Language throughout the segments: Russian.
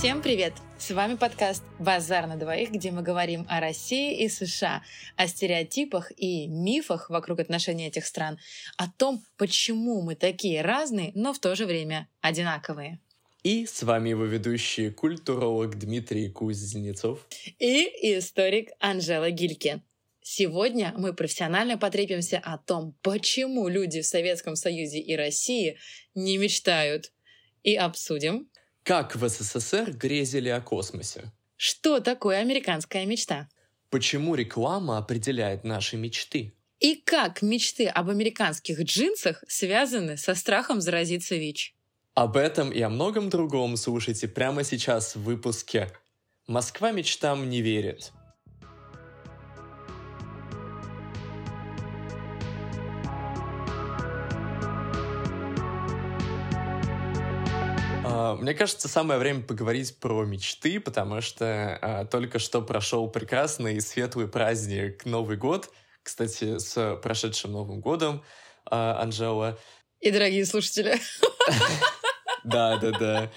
Всем привет! С вами подкаст «Базар на двоих», где мы говорим о России и США, о стереотипах и мифах вокруг отношений этих стран, о том, почему мы такие разные, но в то же время одинаковые. И с вами его ведущий культуролог Дмитрий Кузнецов и историк Анжела Гильке. Сегодня мы профессионально потрепимся о том, почему люди в Советском Союзе и России не мечтают. И обсудим, как в СССР грезили о космосе? Что такое американская мечта? Почему реклама определяет наши мечты? И как мечты об американских джинсах связаны со страхом заразиться ВИЧ? Об этом и о многом другом слушайте прямо сейчас в выпуске «Москва мечтам не верит». А, мне кажется, самое время поговорить про мечты, потому что а, только что прошел прекрасный и светлый праздник Новый год. Кстати, с прошедшим Новым годом, а, Анжела. И дорогие слушатели. Да, да, да.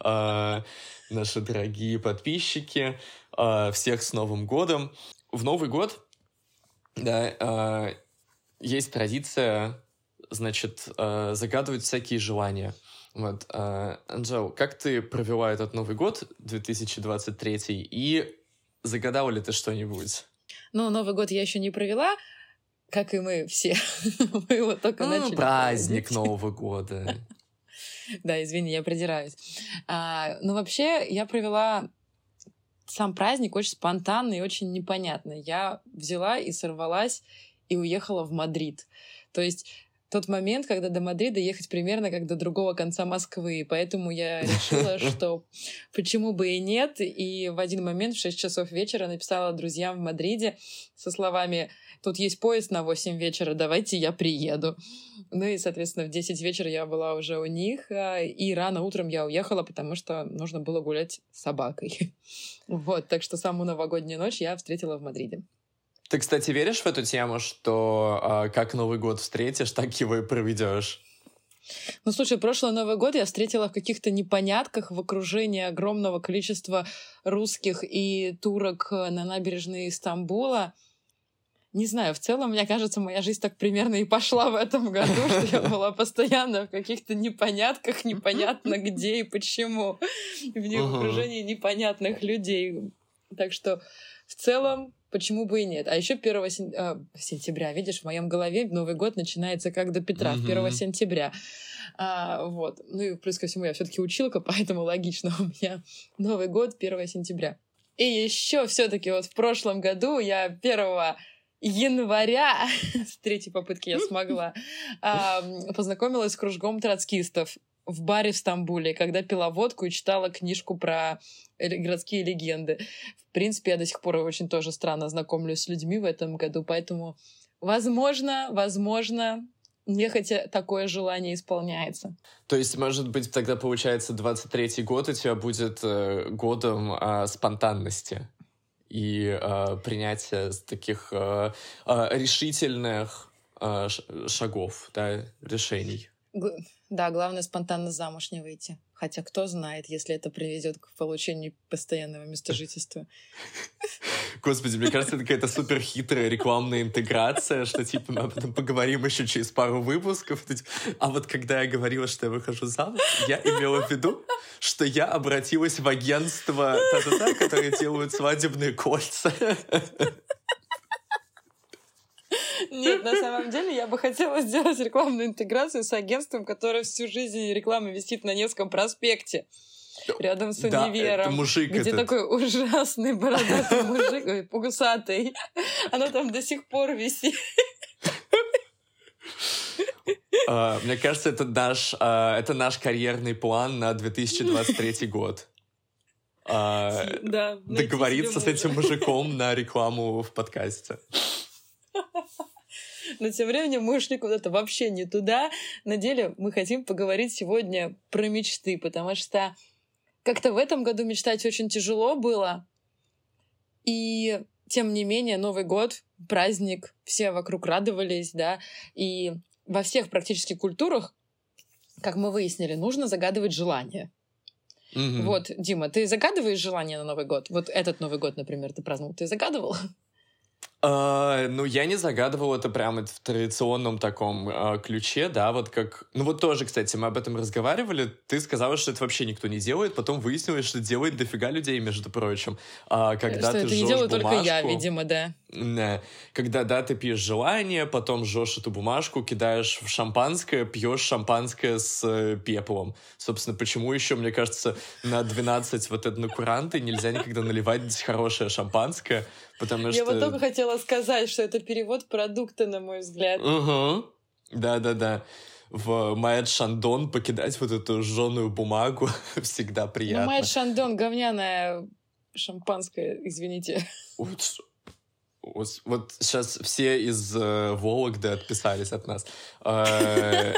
А, наши дорогие подписчики. А, всех с Новым годом. В Новый год, да, а, есть традиция, значит, загадывать всякие желания – вот, Анжел, как ты провела этот Новый год 2023 и загадала ли ты что-нибудь? Ну, Новый год я еще не провела, как и мы все. мы его только ну, начали. Праздник Нового года. Да, извини, я придираюсь. А, ну, вообще, я провела сам праздник очень спонтанно и очень непонятно. Я взяла и сорвалась и уехала в Мадрид. То есть тот момент, когда до Мадрида ехать примерно как до другого конца Москвы. Поэтому я решила, что почему бы и нет. И в один момент в 6 часов вечера написала друзьям в Мадриде со словами «Тут есть поезд на 8 вечера, давайте я приеду». Ну и, соответственно, в 10 вечера я была уже у них, а, и рано утром я уехала, потому что нужно было гулять с собакой. Вот, так что самую новогоднюю ночь я встретила в Мадриде. Ты, кстати, веришь в эту тему, что э, как Новый год встретишь, так его и проведешь? Ну, слушай, прошлый Новый год я встретила в каких-то непонятках в окружении огромного количества русских и турок на набережной Стамбула. Не знаю, в целом, мне кажется, моя жизнь так примерно и пошла в этом году, что я была постоянно в каких-то непонятках, непонятно где и почему, в окружении непонятных людей. Так что в целом почему бы и нет? А еще 1 сен... а, сентября, видишь, в моем голове Новый год начинается как до Петра, mm-hmm. 1 сентября. А, вот. Ну и плюс ко всему я все-таки училка, поэтому логично у меня Новый год 1 сентября. И еще все-таки вот в прошлом году я 1 января, с третьей попытки я смогла, а, познакомилась с кружком троцкистов в баре в Стамбуле, когда пила водку и читала книжку про городские легенды. В принципе, я до сих пор очень тоже странно знакомлюсь с людьми в этом году, поэтому, возможно, возможно, нехотя такое желание исполняется. То есть, может быть, тогда получается 23-й год у тебя будет э, годом э, спонтанности и э, принятия таких э, решительных э, шагов, да, решений. Да, главное спонтанно замуж не выйти. Хотя кто знает, если это приведет к получению постоянного места жительства. Господи, мне кажется, это какая-то супер хитрая рекламная интеграция, что типа мы об этом поговорим еще через пару выпусков. А вот когда я говорила, что я выхожу замуж, я имела в виду, что я обратилась в агентство, та-та-та, которые делают свадебные кольца. Нет, на самом деле я бы хотела сделать рекламную интеграцию с агентством, которое всю жизнь реклама висит на Невском проспекте рядом с универом. Да, мужик где этот. такой ужасный бородатый мужик, ой, пугусатый. Оно там до сих пор висит. Uh, мне кажется, это наш, uh, это наш карьерный план на 2023 год. Uh, да, договориться с этим мужиком на рекламу в подкасте. Но тем временем мы ушли куда-то вообще не туда. На деле мы хотим поговорить сегодня про мечты, потому что как-то в этом году мечтать очень тяжело было. И тем не менее, Новый год, праздник, все вокруг радовались, да, и во всех практически культурах, как мы выяснили, нужно загадывать желание. Mm-hmm. Вот, Дима, ты загадываешь желание на Новый год? Вот этот Новый год, например, ты праздновал, ты загадывал? Uh, ну, я не загадывал это прямо в традиционном таком uh, ключе, да, вот как... Ну, вот тоже, кстати, мы об этом разговаривали, ты сказала, что это вообще никто не делает, потом выяснилось, что делает дофига людей, между прочим. Uh, когда что ты это не делаю бумажку, только я, видимо, да. Да. Когда, да, ты пьешь желание, потом жжешь эту бумажку, кидаешь в шампанское, пьешь шампанское с э, пеплом. Собственно, почему еще, мне кажется, на 12 вот это на куранты нельзя никогда наливать хорошее шампанское, потому что... Я вот только хотела сказать, что это перевод продукта, на мой взгляд. Угу. Да-да-да. В Майет Шандон покидать вот эту жженую бумагу всегда ну, приятно. Ну, Майет Шандон говняное шампанское, извините. Вот, вот, вот сейчас все из э, Вологды отписались от нас. Э,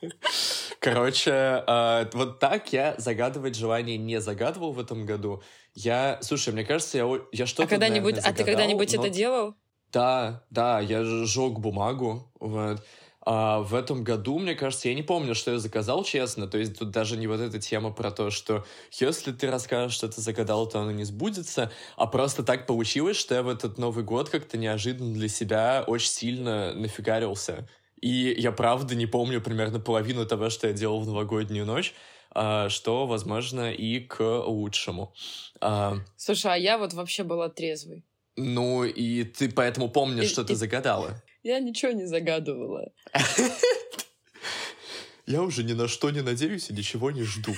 короче, э, вот так я загадывать желание не загадывал в этом году. Я, слушай, мне кажется, я, я что-то, А когда-нибудь, а ты когда-нибудь это делал? Да, да, я сжег бумагу, вот. А в этом году, мне кажется, я не помню, что я заказал, честно. То есть тут даже не вот эта тема про то, что если ты расскажешь, что ты загадал, то оно не сбудется, а просто так получилось, что я в этот Новый год как-то неожиданно для себя очень сильно нафигарился. И я правда не помню примерно половину того, что я делал в новогоднюю ночь, а, что, возможно, и к лучшему. А, Слушай, а я вот вообще была трезвой. Ну, и ты поэтому помнишь, и, что и... ты загадала. Я ничего не загадывала. Я уже ни на что не надеюсь и ничего не жду.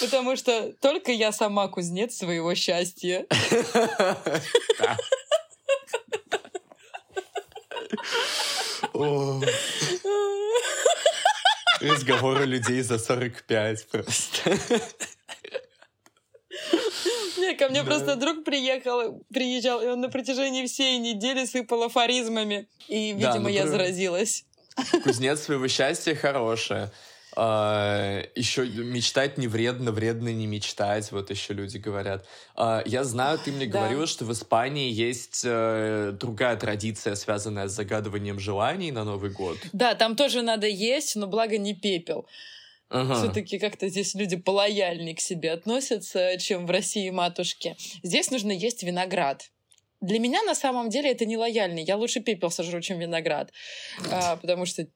Потому что только я сама кузнец своего счастья. Разговоры людей за 45 просто. Не, ко мне просто друг приехал, приезжал, и он на протяжении всей недели сыпал афоризмами. И, видимо, я заразилась. Кузнец своего счастья хорошая. Uh, еще мечтать не вредно, вредно не мечтать, вот еще люди говорят. Uh, я знаю, ты мне да. говорила, что в Испании есть uh, другая традиция, связанная с загадыванием желаний на Новый год. Да, там тоже надо есть, но благо не пепел. Ага. Все-таки как-то здесь люди полояльнее к себе относятся, чем в России матушки. Здесь нужно есть виноград. Для меня на самом деле это не лояльный. Я лучше пепел сожру, чем виноград. А, потому что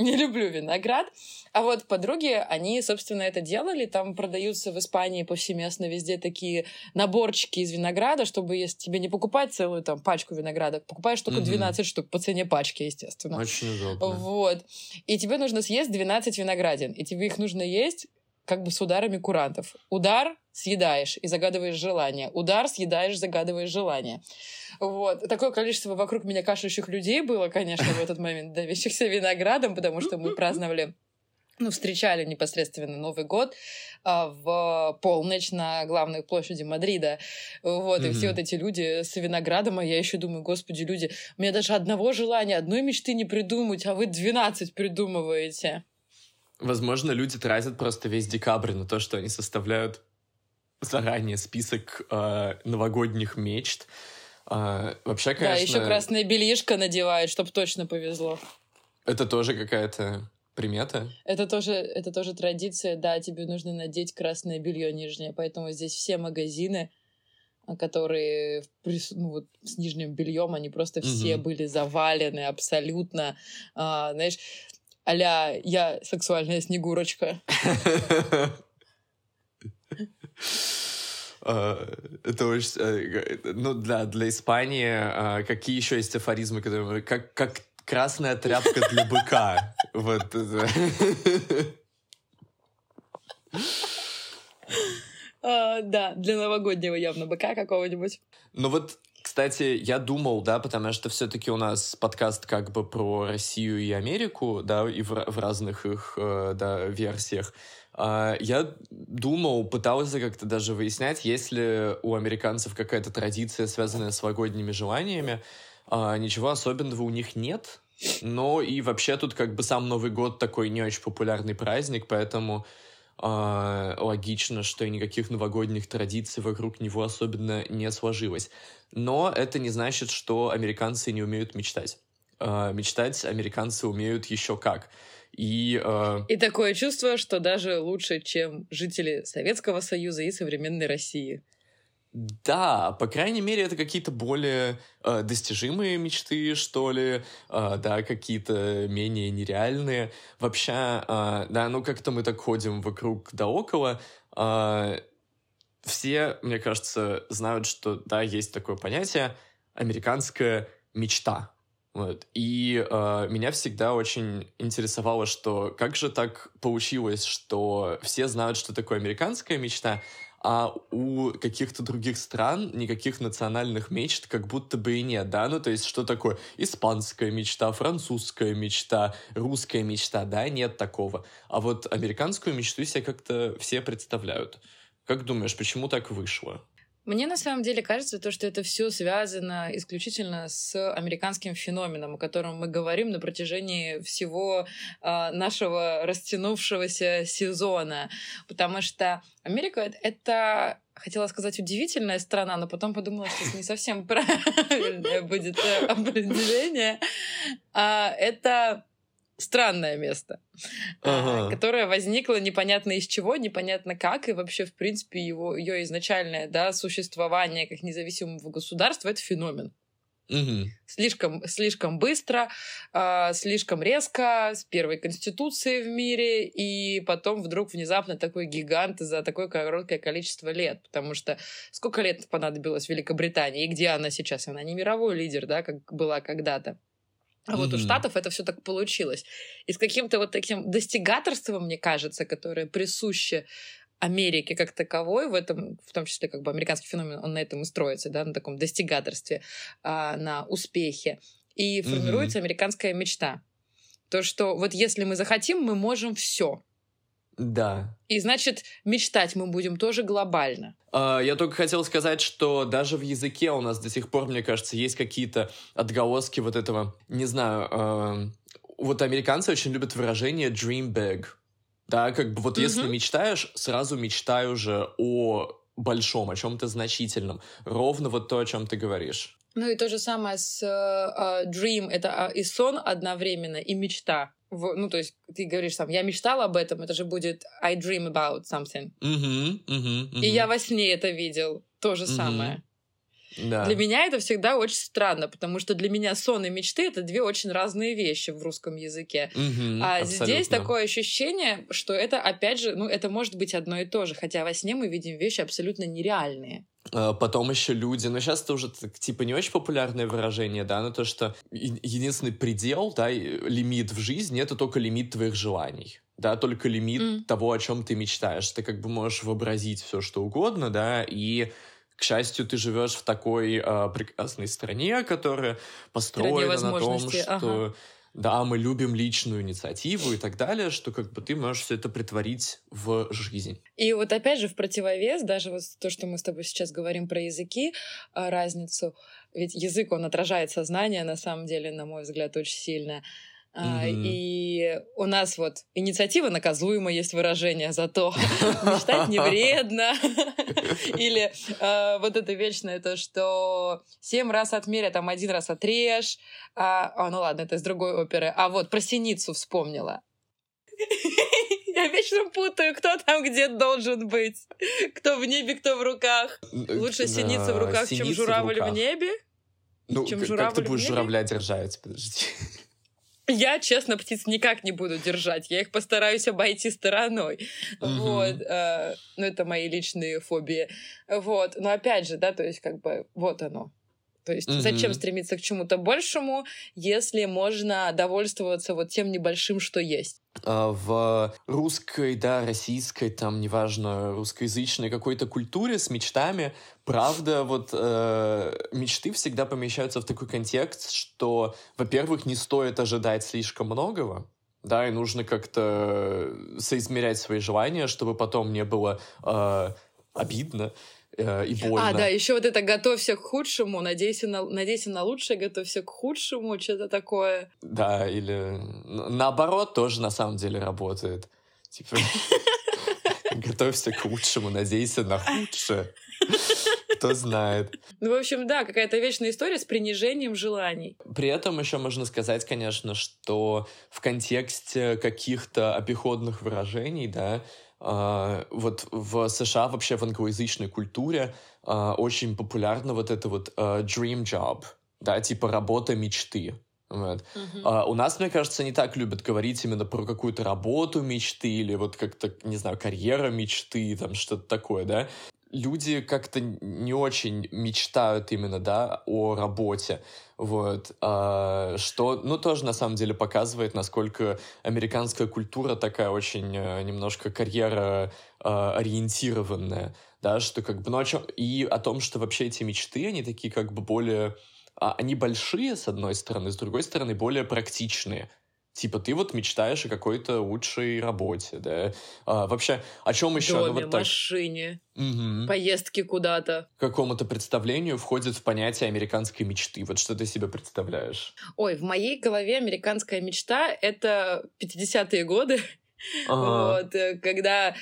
не люблю виноград. А вот подруги, они, собственно, это делали. Там продаются в Испании повсеместно везде такие наборчики из винограда, чтобы если тебе не покупать целую там пачку винограда, покупаешь только 12 штук по цене пачки, естественно. Очень удобно. Вот. И тебе нужно съесть 12 виноградин. И тебе их нужно есть как бы с ударами курантов. Удар съедаешь и загадываешь желание. Удар съедаешь, загадываешь желание. Вот. Такое количество вокруг меня кашляющих людей было, конечно, в этот момент, давящихся виноградом, потому что мы праздновали ну, встречали непосредственно Новый год а, в полночь на главной площади Мадрида. Вот, mm-hmm. и все вот эти люди с виноградом, а я еще думаю, господи, люди, у меня даже одного желания, одной мечты не придумать, а вы 12 придумываете. Возможно, люди тратят просто весь декабрь на то, что они составляют заранее список э, новогодних мечт. Э, вообще, конечно... Да, еще красное бельишко надевают, чтобы точно повезло. Это тоже какая-то примета? Это тоже, это тоже традиция, да, тебе нужно надеть красное белье нижнее, поэтому здесь все магазины, а, которые ну, вот, с нижним бельем, они просто все угу. были завалены абсолютно, а, знаешь, аля я сексуальная снегурочка. А, это очень... Э, ну, да, для Испании а, какие еще есть афоризмы, которые... Как, как красная тряпка для быка. Вот а, да, для новогоднего явно быка какого-нибудь. Ну вот, кстати, я думал, да, потому что все-таки у нас подкаст как бы про Россию и Америку, да, и в, в разных их, э, да, версиях. А, я думал, пытался как-то даже выяснять, есть ли у американцев какая-то традиция, связанная с новогодними желаниями. А, ничего особенного у них нет. Но и вообще тут как бы сам Новый год такой не очень популярный праздник, поэтому э, логично, что и никаких новогодних традиций вокруг него особенно не сложилось. Но это не значит, что американцы не умеют мечтать. Э, мечтать американцы умеют еще как. И, э... и такое чувство, что даже лучше, чем жители Советского Союза и современной России. Да, по крайней мере, это какие-то более э, достижимые мечты, что ли, э, да, какие-то менее нереальные. Вообще, э, да, ну как-то мы так ходим вокруг да около. Э, все, мне кажется, знают, что, да, есть такое понятие американская мечта. Вот. И э, меня всегда очень интересовало, что как же так получилось, что все знают, что такое американская мечта, а у каких-то других стран никаких национальных мечт как будто бы и нет, да, ну то есть что такое испанская мечта, французская мечта, русская мечта, да, нет такого. А вот американскую мечту себе как-то все представляют. Как думаешь, почему так вышло? Мне на самом деле кажется, то, что это все связано исключительно с американским феноменом, о котором мы говорим на протяжении всего э, нашего растянувшегося сезона. Потому что Америка это хотела сказать удивительная страна, но потом подумала, что это не совсем правильное будет э, определение. А, это странное место, а, ага. которое возникло непонятно из чего, непонятно как, и вообще, в принципе, его, ее изначальное да, существование как независимого государства — это феномен. Угу. Слишком, слишком быстро, э, слишком резко, с первой конституцией в мире, и потом вдруг внезапно такой гигант за такое короткое количество лет. Потому что сколько лет понадобилось Великобритании, и где она сейчас? Она не мировой лидер, да, как была когда-то. А вот mm-hmm. у Штатов это все так получилось. И с каким-то вот таким достигаторством, мне кажется, которое присуще Америке как таковой, в этом, в том числе как бы американский феномен, он на этом и строится, да, на таком достигаторстве, а, на успехе. И формируется mm-hmm. американская мечта. То, что вот если мы захотим, мы можем все. Да. И значит, мечтать мы будем тоже глобально. Uh, я только хотел сказать, что даже в языке у нас до сих пор, мне кажется, есть какие-то отголоски вот этого, не знаю, uh, вот американцы очень любят выражение dream big. Да, как бы вот mm-hmm. если мечтаешь, сразу мечтай уже о большом, о чем-то значительном. Ровно вот то, о чем ты говоришь. Ну и то же самое с uh, dream, это и сон одновременно, и мечта в, ну, то есть ты говоришь сам, я мечтал об этом, это же будет I dream about something. Uh-huh, uh-huh, uh-huh. И я во сне это видел, то же uh-huh. самое. Да. Для меня это всегда очень странно, потому что для меня сон и мечты это две очень разные вещи в русском языке. Угу, а абсолютно. здесь такое ощущение, что это опять же, ну, это может быть одно и то же, хотя во сне мы видим вещи абсолютно нереальные. А, потом еще люди, ну сейчас это уже так, типа не очень популярное выражение, да, но то, что единственный предел, да, лимит в жизни это только лимит твоих желаний да, только лимит mm. того, о чем ты мечтаешь. Ты как бы можешь вообразить все, что угодно, да, и к счастью, ты живешь в такой э, прекрасной стране, которая построена на том, что ага. Да, мы любим личную инициативу и так далее, что как бы ты можешь все это притворить в жизнь. И вот опять же в противовес, даже вот то, что мы с тобой сейчас говорим про языки, а, разницу, ведь язык, он отражает сознание, на самом деле, на мой взгляд, очень сильно. Mm-hmm. И у нас вот инициатива наказуема, есть выражение, зато мечтать не вредно. Или э, вот это вечное, то, что семь раз отмеря, там один раз отрежь. А, а, ну ладно, это из другой оперы. А вот про синицу вспомнила. Я вечно путаю, кто там где должен быть. Кто в небе, кто в руках. Лучше синица в руках, чем журавль в небе. Ну, как ты будешь журавля держать? Подожди. Я, честно, птиц никак не буду держать. Я их постараюсь обойти стороной. Uh-huh. Вот. Э, ну, это мои личные фобии. Вот. Но опять же, да, то есть как бы вот оно. То есть mm-hmm. зачем стремиться к чему-то большему, если можно довольствоваться вот тем небольшим, что есть? А, в русской, да, российской, там, неважно, русскоязычной какой-то культуре с мечтами, правда, вот э, мечты всегда помещаются в такой контекст, что, во-первых, не стоит ожидать слишком многого, да, и нужно как-то соизмерять свои желания, чтобы потом не было э, обидно э, и больно. А, да, еще вот это «готовься к худшему», «надейся на, надейся на лучшее», «готовься к худшему», что-то такое. Да, или наоборот тоже на самом деле работает. Типа... Готовься к лучшему, надейся на худшее. Кто знает. Ну, в общем, да, какая-то вечная история с принижением желаний. При этом еще можно сказать, конечно, что в контексте каких-то обиходных выражений, да, вот в США вообще в англоязычной культуре uh, очень популярна вот это вот uh, dream job, да, типа работа мечты. Вот. Uh-huh. А, у нас, мне кажется, не так любят говорить именно про какую-то работу мечты или вот как-то, не знаю, карьера мечты, там что-то такое, да люди как-то не очень мечтают именно, да, о работе, вот, а, что, ну, тоже на самом деле показывает, насколько американская культура такая очень а, немножко карьера а, ориентированная, да, что как бы, ну, о чем, и о том, что вообще эти мечты, они такие как бы более, а, они большие, с одной стороны, с другой стороны, более практичные, Типа ты вот мечтаешь о какой-то лучшей работе, да? А, вообще, о чем еще? Доме, ну, вот так... машине, угу. поездки куда-то. К какому-то представлению входит в понятие американской мечты. Вот что ты себе представляешь? Ой, в моей голове американская мечта — это 50-е годы. Ага. Вот, э, когда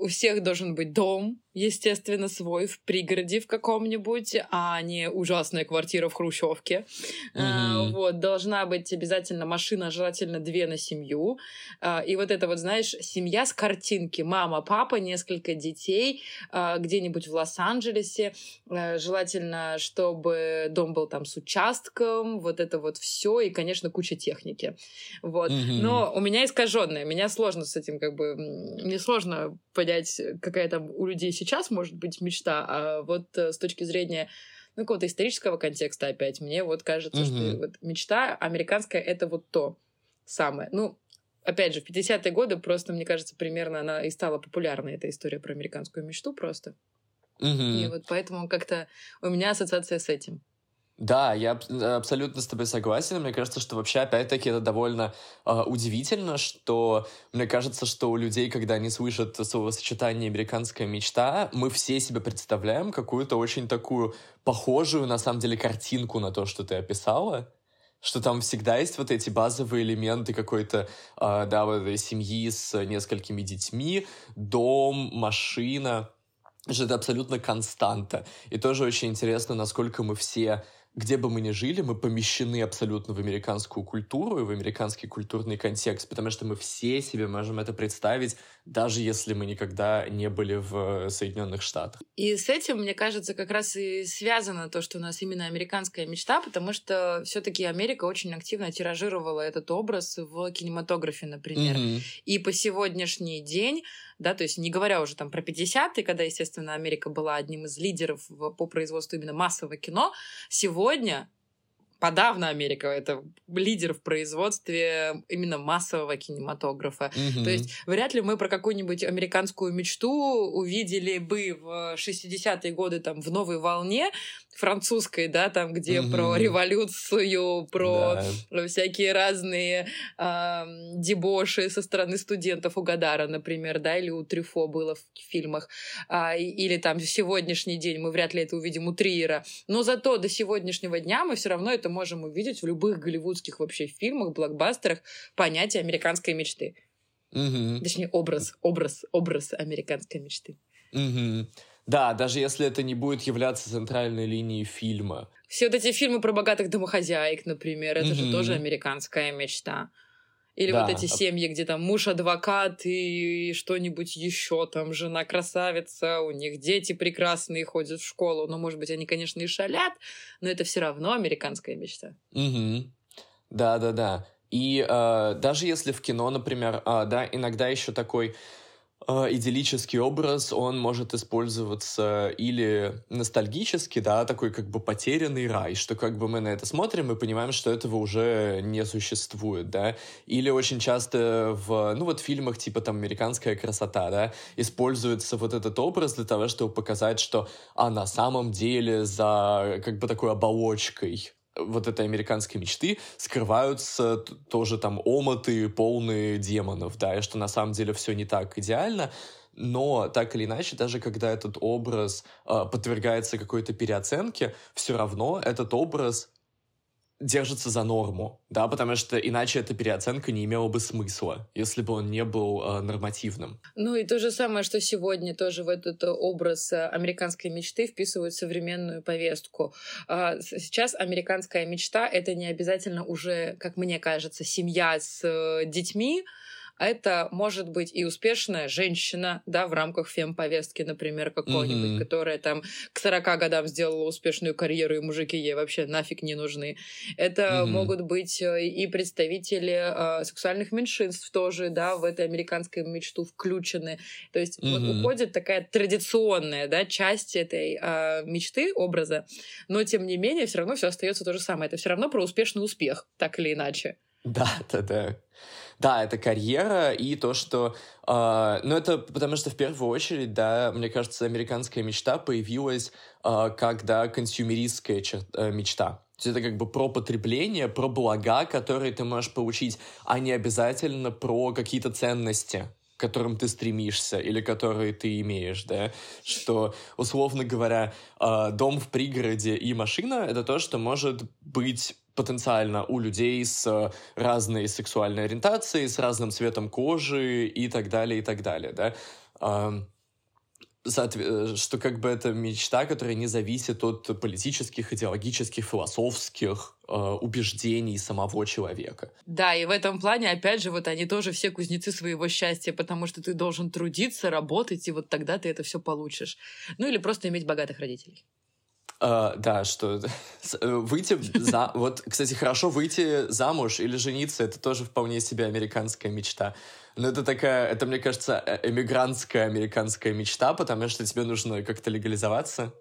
у всех должен быть дом, естественно, свой в пригороде в каком-нибудь, а не ужасная квартира в Хрущевке. Mm-hmm. А, вот, должна быть обязательно машина, желательно две на семью. А, и вот это вот, знаешь, семья с картинки. Мама, папа, несколько детей а, где-нибудь в Лос-Анджелесе. А, желательно, чтобы дом был там с участком, вот это вот все и, конечно, куча техники. Вот. Mm-hmm. Но у меня искаженное, меня сложно с этим как бы... Мне сложно понять, какая там у людей сейчас может быть мечта, а вот э, с точки зрения ну, какого-то исторического контекста опять, мне вот кажется, mm-hmm. что вот мечта американская — это вот то самое. Ну, опять же, в 50-е годы просто, мне кажется, примерно она и стала популярной, эта история про американскую мечту просто. Mm-hmm. И вот поэтому как-то у меня ассоциация с этим. Да, я абсолютно с тобой согласен. Мне кажется, что вообще, опять-таки, это довольно э, удивительно, что мне кажется, что у людей, когда они слышат словосочетание «американская мечта», мы все себе представляем какую-то очень такую похожую, на самом деле, картинку на то, что ты описала что там всегда есть вот эти базовые элементы какой-то, э, да, вот этой семьи с несколькими детьми, дом, машина, это абсолютно константа. И тоже очень интересно, насколько мы все где бы мы ни жили, мы помещены абсолютно в американскую культуру и в американский культурный контекст, потому что мы все себе можем это представить, даже если мы никогда не были в Соединенных Штатах. И с этим, мне кажется, как раз и связано то, что у нас именно американская мечта, потому что все-таки Америка очень активно тиражировала этот образ в кинематографе, например. Mm-hmm. И по сегодняшний день да, то есть не говоря уже там про 50-е, когда, естественно, Америка была одним из лидеров по производству именно массового кино, сегодня подавно Америка это лидер в производстве именно массового кинематографа. Mm-hmm. То есть вряд ли мы про какую-нибудь американскую мечту увидели бы в 60-е годы там в новой волне, французской, да, там, где mm-hmm. про революцию, про да. всякие разные э, дебоши со стороны студентов у Гадара, например, да, или у Трюфо было в фильмах, а, или там в сегодняшний день мы вряд ли это увидим у Триера, но зато до сегодняшнего дня мы все равно это можем увидеть в любых голливудских вообще фильмах, блокбастерах понятие американской мечты. Mm-hmm. Точнее, образ, образ, образ американской мечты. Mm-hmm. Да, даже если это не будет являться центральной линией фильма. Все вот эти фильмы про богатых домохозяек, например, это mm-hmm. же тоже американская мечта. Или да. вот эти семьи, где там муж адвокат и что-нибудь еще, там жена красавица, у них дети прекрасные, ходят в школу. Ну, может быть, они, конечно, и шалят, но это все равно американская мечта. Угу. Да, да, да. И э, даже если в кино, например, э, да, иногда еще такой идиллический образ, он может использоваться или ностальгически, да, такой как бы потерянный рай, что как бы мы на это смотрим и понимаем, что этого уже не существует, да, или очень часто в, ну вот фильмах типа там «Американская красота», да, используется вот этот образ для того, чтобы показать, что, а на самом деле за как бы такой оболочкой вот этой американской мечты скрываются тоже там омоты полные демонов, да, и что на самом деле все не так идеально, но так или иначе, даже когда этот образ э, подвергается какой-то переоценке, все равно этот образ держится за норму, да, потому что иначе эта переоценка не имела бы смысла, если бы он не был э, нормативным. Ну и то же самое, что сегодня тоже в этот образ э, американской мечты вписывают современную повестку. Э, сейчас американская мечта — это не обязательно уже, как мне кажется, семья с э, детьми, это может быть и успешная женщина, да, в рамках фем-повестки, например, какой-нибудь, mm-hmm. которая там к 40 годам сделала успешную карьеру, и мужики ей вообще нафиг не нужны. Это mm-hmm. могут быть э, и представители э, сексуальных меньшинств тоже, да, в этой американской мечту включены. То есть mm-hmm. вот уходит такая традиционная, да, часть этой э, мечты, образа, но тем не менее все равно все остается то же самое. Это все равно про успешный успех, так или иначе. Да, да, да. Да, это карьера и то, что... Э, ну, это потому что в первую очередь, да, мне кажется, американская мечта появилась э, как, да, консюмеристская чер- э, мечта. То есть это как бы про потребление, про блага, которые ты можешь получить, а не обязательно про какие-то ценности к которым ты стремишься или которые ты имеешь, да, что, условно говоря, э, дом в пригороде и машина — это то, что может быть потенциально у людей с разной сексуальной ориентацией, с разным цветом кожи и так далее, и так далее, да. Что как бы это мечта, которая не зависит от политических, идеологических, философских э, убеждений самого человека. Да, и в этом плане, опять же, вот они тоже все кузнецы своего счастья, потому что ты должен трудиться, работать, и вот тогда ты это все получишь. Ну или просто иметь богатых родителей. Uh, да, что э, выйти за... Вот, кстати, хорошо выйти замуж или жениться, это тоже вполне себе американская мечта. Но это такая, это, мне кажется, э, эмигрантская американская мечта, потому что тебе нужно как-то легализоваться,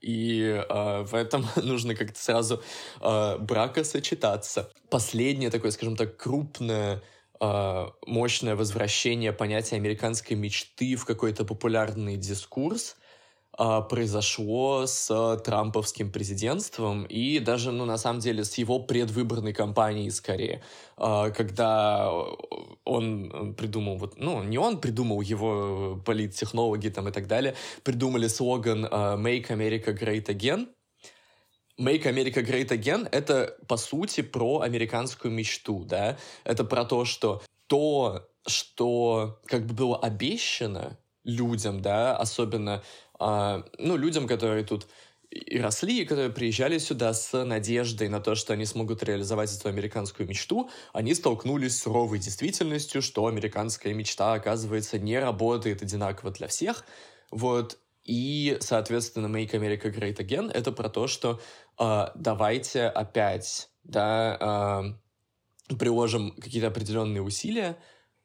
и э, в этом нужно как-то сразу э, бракосочетаться. Последнее такое, скажем так, крупное мощное возвращение понятия американской мечты в какой-то популярный дискурс — а, произошло с трамповским президентством и даже, ну, на самом деле, с его предвыборной кампанией скорее, а, когда он придумал, вот, ну, не он придумал, его политтехнологи там и так далее, придумали слоган а, «Make America Great Again», Make America Great Again — это, по сути, про американскую мечту, да? Это про то, что то, что как бы было обещано людям, да, особенно а, ну, людям, которые тут и росли, и которые приезжали сюда с надеждой на то, что они смогут реализовать эту американскую мечту, они столкнулись с суровой действительностью, что американская мечта, оказывается, не работает одинаково для всех. Вот. И, соответственно, Make America Great Again — это про то, что э, давайте опять, да, э, приложим какие-то определенные усилия,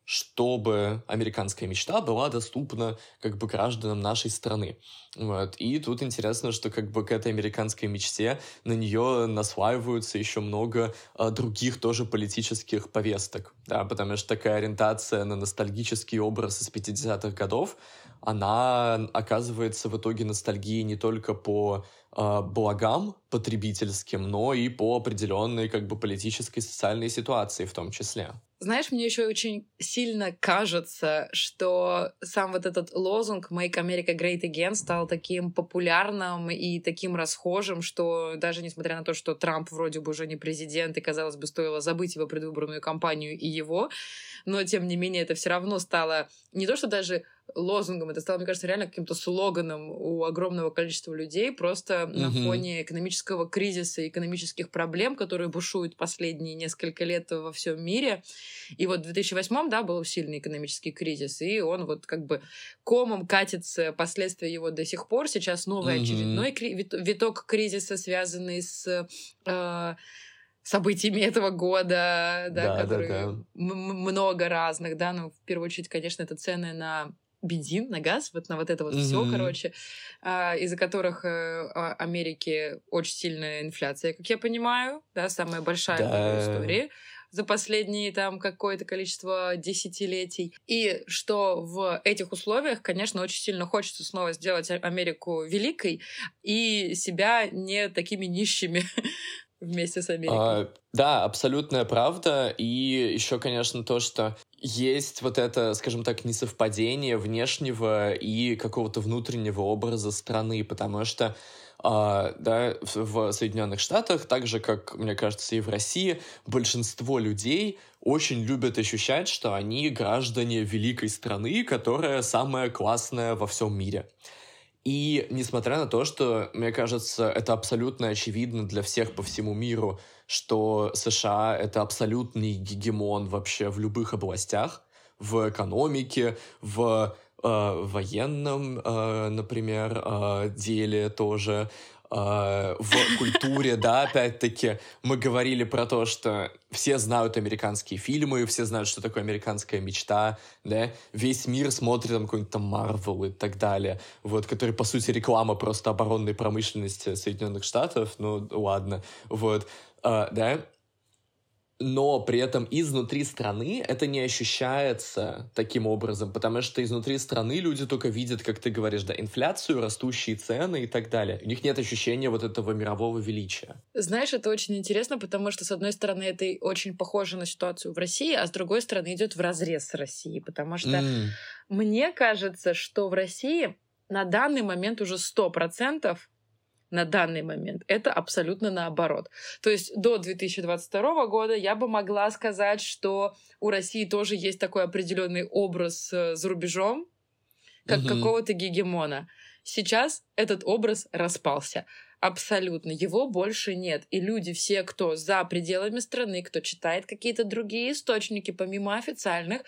чтобы американская мечта была доступна как бы гражданам нашей страны. Вот. И тут интересно, что как бы к этой американской мечте на нее наслаиваются еще много а, других тоже политических повесток, да, потому что такая ориентация на ностальгический образ из 50-х годов, она оказывается в итоге ностальгией не только по э, благам потребительским, но и по определенной как бы политической социальной ситуации в том числе. Знаешь, мне еще очень сильно кажется, что сам вот этот лозунг «Make America Great Again» стал таким популярным и таким расхожим, что даже несмотря на то, что Трамп вроде бы уже не президент, и, казалось бы, стоило забыть его предвыборную кампанию и его, но, тем не менее, это все равно стало не то, что даже лозунгом, это стало, мне кажется, реально каким-то слоганом у огромного количества людей, просто mm-hmm. на фоне экономического кризиса, экономических проблем, которые бушуют последние несколько лет во всем мире. И вот в 2008 да, был сильный экономический кризис, и он вот как бы комом катится, последствия его до сих пор. Сейчас новый mm-hmm. очередной виток кризиса, связанный с э, событиями этого года, да, да которые да, да. много разных, да, ну, в первую очередь, конечно, это цены на бензин, на газ, вот на вот это вот mm-hmm. все, короче, а, из-за которых э, а, Америке очень сильная инфляция, как я понимаю, да, самая большая да. в истории за последние там какое-то количество десятилетий. И что в этих условиях, конечно, очень сильно хочется снова сделать Америку великой и себя не такими нищими вместе с Америкой. А, да, абсолютная правда. И еще, конечно, то, что есть вот это, скажем так, несовпадение внешнего и какого-то внутреннего образа страны, потому что а, да, в Соединенных Штатах, так же, как, мне кажется, и в России, большинство людей очень любят ощущать, что они граждане великой страны, которая самая классная во всем мире. И несмотря на то, что, мне кажется, это абсолютно очевидно для всех по всему миру, что США — это абсолютный гегемон вообще в любых областях, в экономике, в э, военном, э, например, э, деле тоже, э, в культуре, да, опять-таки, мы говорили про то, что все знают американские фильмы, все знают, что такое американская мечта, да, весь мир смотрит там какой-нибудь там Марвел и так далее, вот, который, по сути, реклама просто оборонной промышленности Соединенных Штатов, ну, ладно, вот, э, да, но при этом изнутри страны это не ощущается таким образом, потому что изнутри страны люди только видят, как ты говоришь, да, инфляцию, растущие цены и так далее. У них нет ощущения вот этого мирового величия. Знаешь, это очень интересно, потому что, с одной стороны, это очень похоже на ситуацию в России, а с другой стороны, идет в разрез с Россией, потому что mm. мне кажется, что в России на данный момент уже сто процентов на данный момент. Это абсолютно наоборот. То есть до 2022 года я бы могла сказать, что у России тоже есть такой определенный образ э, за рубежом, как угу. какого-то гегемона. Сейчас этот образ распался. Абсолютно. Его больше нет. И люди все, кто за пределами страны, кто читает какие-то другие источники, помимо официальных,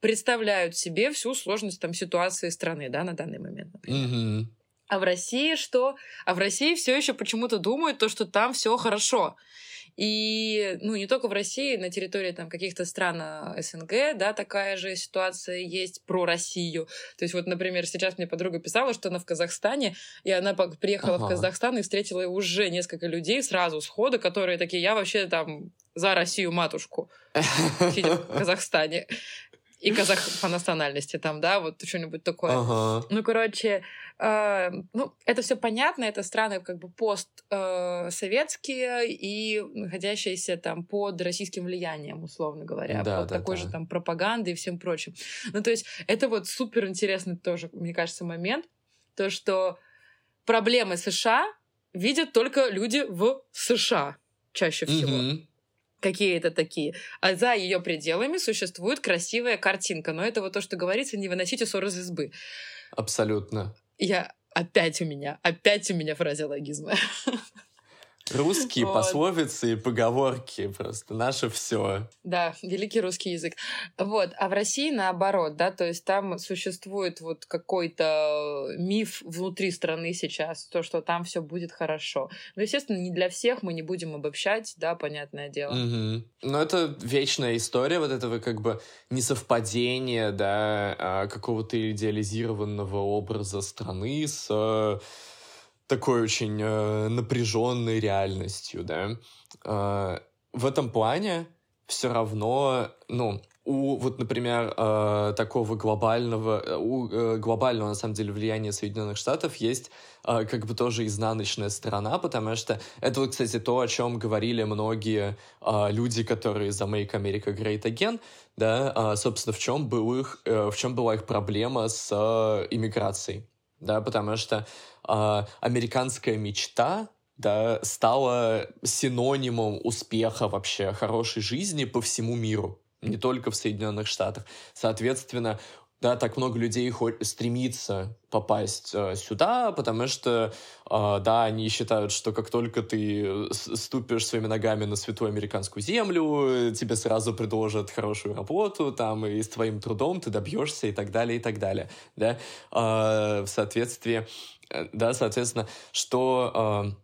представляют себе всю сложность там ситуации страны, да, на данный момент, например. Угу. А в России что? А в России все еще почему-то думают то, что там все хорошо. И, ну, не только в России, на территории там каких-то стран а, СНГ, да, такая же ситуация есть про Россию. То есть вот, например, сейчас мне подруга писала, что она в Казахстане, и она приехала ага. в Казахстан и встретила уже несколько людей сразу схода, которые такие, я вообще там за Россию матушку, сидя в Казахстане. И казах по национальности там, да, вот что-нибудь такое. Ага. Ну, короче, э, ну, это все понятно, это страны как бы постсоветские э, и находящиеся там под российским влиянием, условно говоря, да, под да, такой да. же там пропагандой и всем прочим. Ну, то есть это вот супер интересный тоже, мне кажется, момент, то, что проблемы США видят только люди в США чаще всего. Mm-hmm какие-то такие. А за ее пределами существует красивая картинка. Но это вот то, что говорится, не выносите ссор из избы. Абсолютно. Я опять у меня, опять у меня фразеологизмы. Русские вот. пословицы и поговорки просто наше все. Да, великий русский язык. Вот, а в России наоборот, да, то есть там существует вот какой-то миф внутри страны сейчас, то, что там все будет хорошо. Но, естественно, не для всех мы не будем обобщать, да, понятное дело. Угу. Но это вечная история вот этого как бы несовпадения, да, а, какого-то идеализированного образа страны с такой очень э, напряженной реальностью, да. Э, в этом плане все равно, ну, у вот, например, э, такого глобального, э, у э, глобального, на самом деле, влияния Соединенных Штатов есть э, как бы тоже изнаночная сторона, потому что это вот, кстати, то, о чем говорили многие э, люди, которые за Make America Great Again, да, э, собственно, в чем, был их, э, в чем была их проблема с э, иммиграцией, да, потому что э, американская мечта да, стала синонимом успеха вообще, хорошей жизни по всему миру, не только в Соединенных Штатах. Соответственно, да, так много людей стремится попасть э, сюда, потому что, э, да, они считают, что как только ты ступишь своими ногами на святую американскую землю, тебе сразу предложат хорошую работу, там, и с твоим трудом ты добьешься, и так далее, и так далее, да, э, в соответствии, э, да, соответственно, что...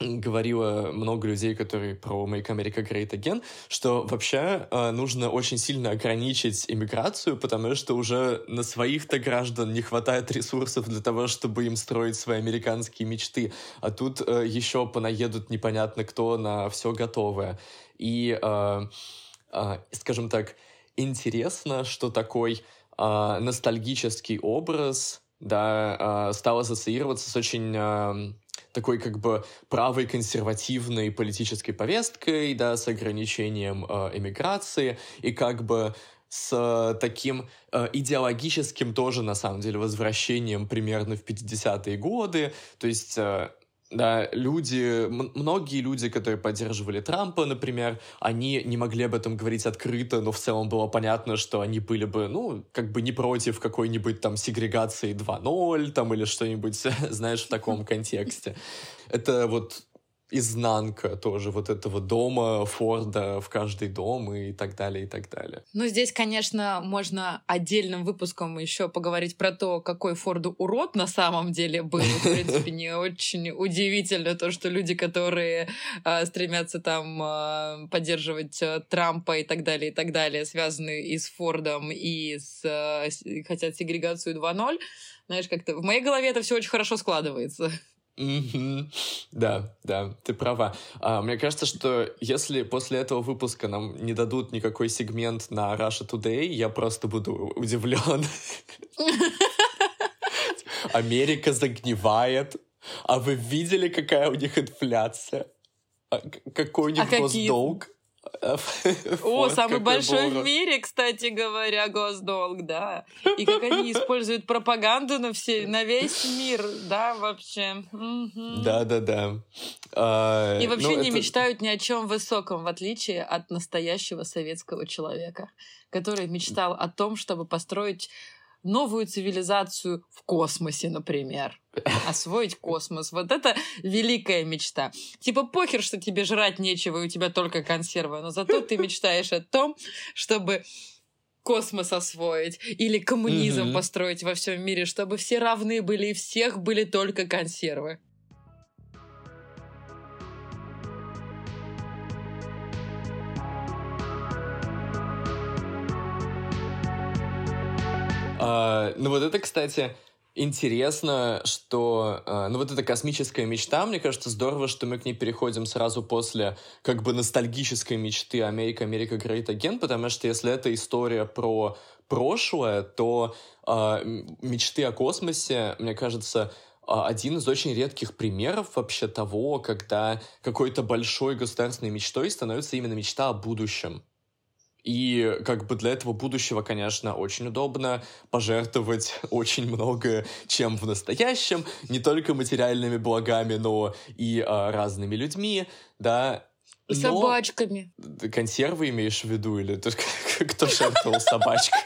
Говорило много людей, которые про Make America Great Again, что вообще э, нужно очень сильно ограничить иммиграцию, потому что уже на своих-то граждан не хватает ресурсов для того, чтобы им строить свои американские мечты, а тут э, еще понаедут непонятно кто на все готовое. И, э, э, скажем так, интересно, что такой э, ностальгический образ да, э, стал ассоциироваться с очень э, такой как бы правой консервативной политической повесткой, да, с ограничением э, эмиграции и как бы с таким э, идеологическим тоже, на самом деле, возвращением примерно в 50-е годы. То есть, э, да, люди, многие люди, которые поддерживали Трампа, например, они не могли об этом говорить открыто, но в целом было понятно, что они были бы, ну, как бы не против какой-нибудь там сегрегации 2.0 там или что-нибудь, знаешь, в таком контексте. Это вот изнанка тоже вот этого дома, Форда в каждый дом и так далее, и так далее. Ну, здесь, конечно, можно отдельным выпуском еще поговорить про то, какой Форду урод на самом деле был. В принципе, не очень удивительно то, что люди, которые э, стремятся там э, поддерживать э, Трампа и так далее, и так далее, связаны и с Фордом, и с, э, хотят сегрегацию 2.0, знаешь, как-то в моей голове это все очень хорошо складывается. Да, да, ты права. А, мне кажется, что если после этого выпуска нам не дадут никакой сегмент на Russia Today, я просто буду удивлен. Америка загнивает. А вы видели, какая у них инфляция? А какой у них а госдолг? О, самый большой в мире, кстати говоря, госдолг, да. И как они используют пропаганду на, все, на весь мир, да, вообще. Да-да-да. А, И вообще ну, не мечтают ни о чем высоком, в отличие от настоящего советского человека, который мечтал о том, чтобы построить новую цивилизацию в космосе, например. Освоить космос. Вот это великая мечта. Типа похер, что тебе жрать нечего, и у тебя только консервы, но зато ты мечтаешь о том, чтобы космос освоить или коммунизм mm-hmm. построить во всем мире, чтобы все равны были и всех были только консервы. А, ну вот это, кстати, интересно, что... А, ну вот эта космическая мечта, мне кажется, здорово, что мы к ней переходим сразу после как бы ностальгической мечты «Америка, Америка, Great Again», потому что если это история про прошлое, то а, мечты о космосе, мне кажется, один из очень редких примеров вообще того, когда какой-то большой государственной мечтой становится именно мечта о будущем. И как бы для этого будущего, конечно, очень удобно пожертвовать очень много чем в настоящем, не только материальными благами, но и а, разными людьми, да. И но... собачками. Консервы имеешь в виду или только кто жертвовал собачками?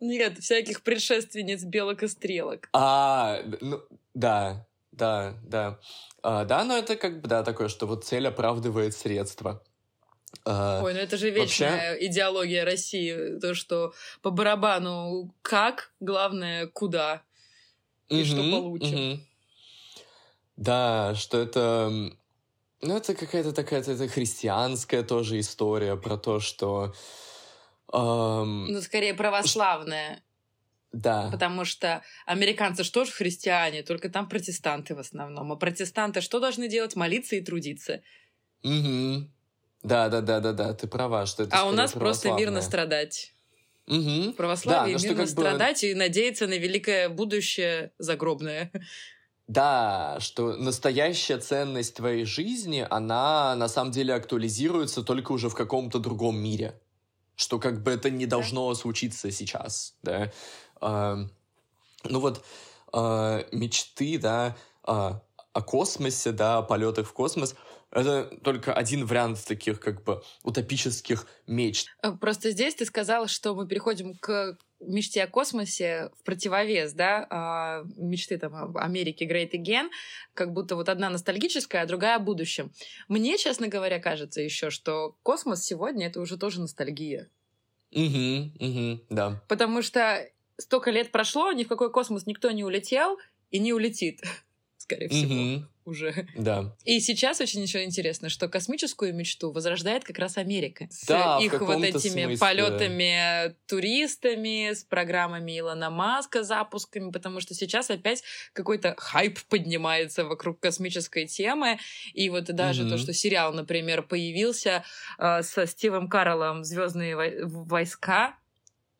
Нет, всяких предшественниц белок и стрелок. А, ну, да, да, да. А, да, но это как бы, да, такое, что вот цель оправдывает средства. А, Ой, ну это же вечная Вообще... идеология России, то, что по барабану как, главное куда и угу, что получим. Угу. Да, что это... Ну, это какая-то такая это христианская тоже история про то, что... Эм... Ну, скорее православная. Да. Потому что американцы что же христиане, только там протестанты в основном. А протестанты что должны делать? Молиться и трудиться. Угу. Да, да, да, да, да, ты права, что это. А у нас просто мирно страдать. Угу. В православии да, мирно страдать бы... и надеяться на великое будущее загробное. Да, что настоящая ценность твоей жизни, она на самом деле актуализируется только уже в каком-то другом мире. Что как бы это не должно да. случиться сейчас, да ну вот а, мечты, да, а, о космосе, да, о полетах в космос, это только один вариант таких как бы утопических мечт. Э, просто здесь ты сказал, что мы переходим к мечте о космосе в противовес, да, а мечты там Америки Great Again, как будто вот одна ностальгическая, а другая о будущем. Мне, честно говоря, кажется еще, что космос сегодня это уже тоже ностальгия. Угу, угу, да. Потому что столько лет прошло, ни в какой космос никто не улетел и не улетит, скорее всего, mm-hmm. уже. Да. И сейчас очень еще интересно, что космическую мечту возрождает как раз Америка. С да, их вот этими смысле. полетами туристами, с программами Илона Маска, запусками, потому что сейчас опять какой-то хайп поднимается вокруг космической темы. И вот даже mm-hmm. то, что сериал, например, появился э, со Стивом Каролом «Звездные войска»,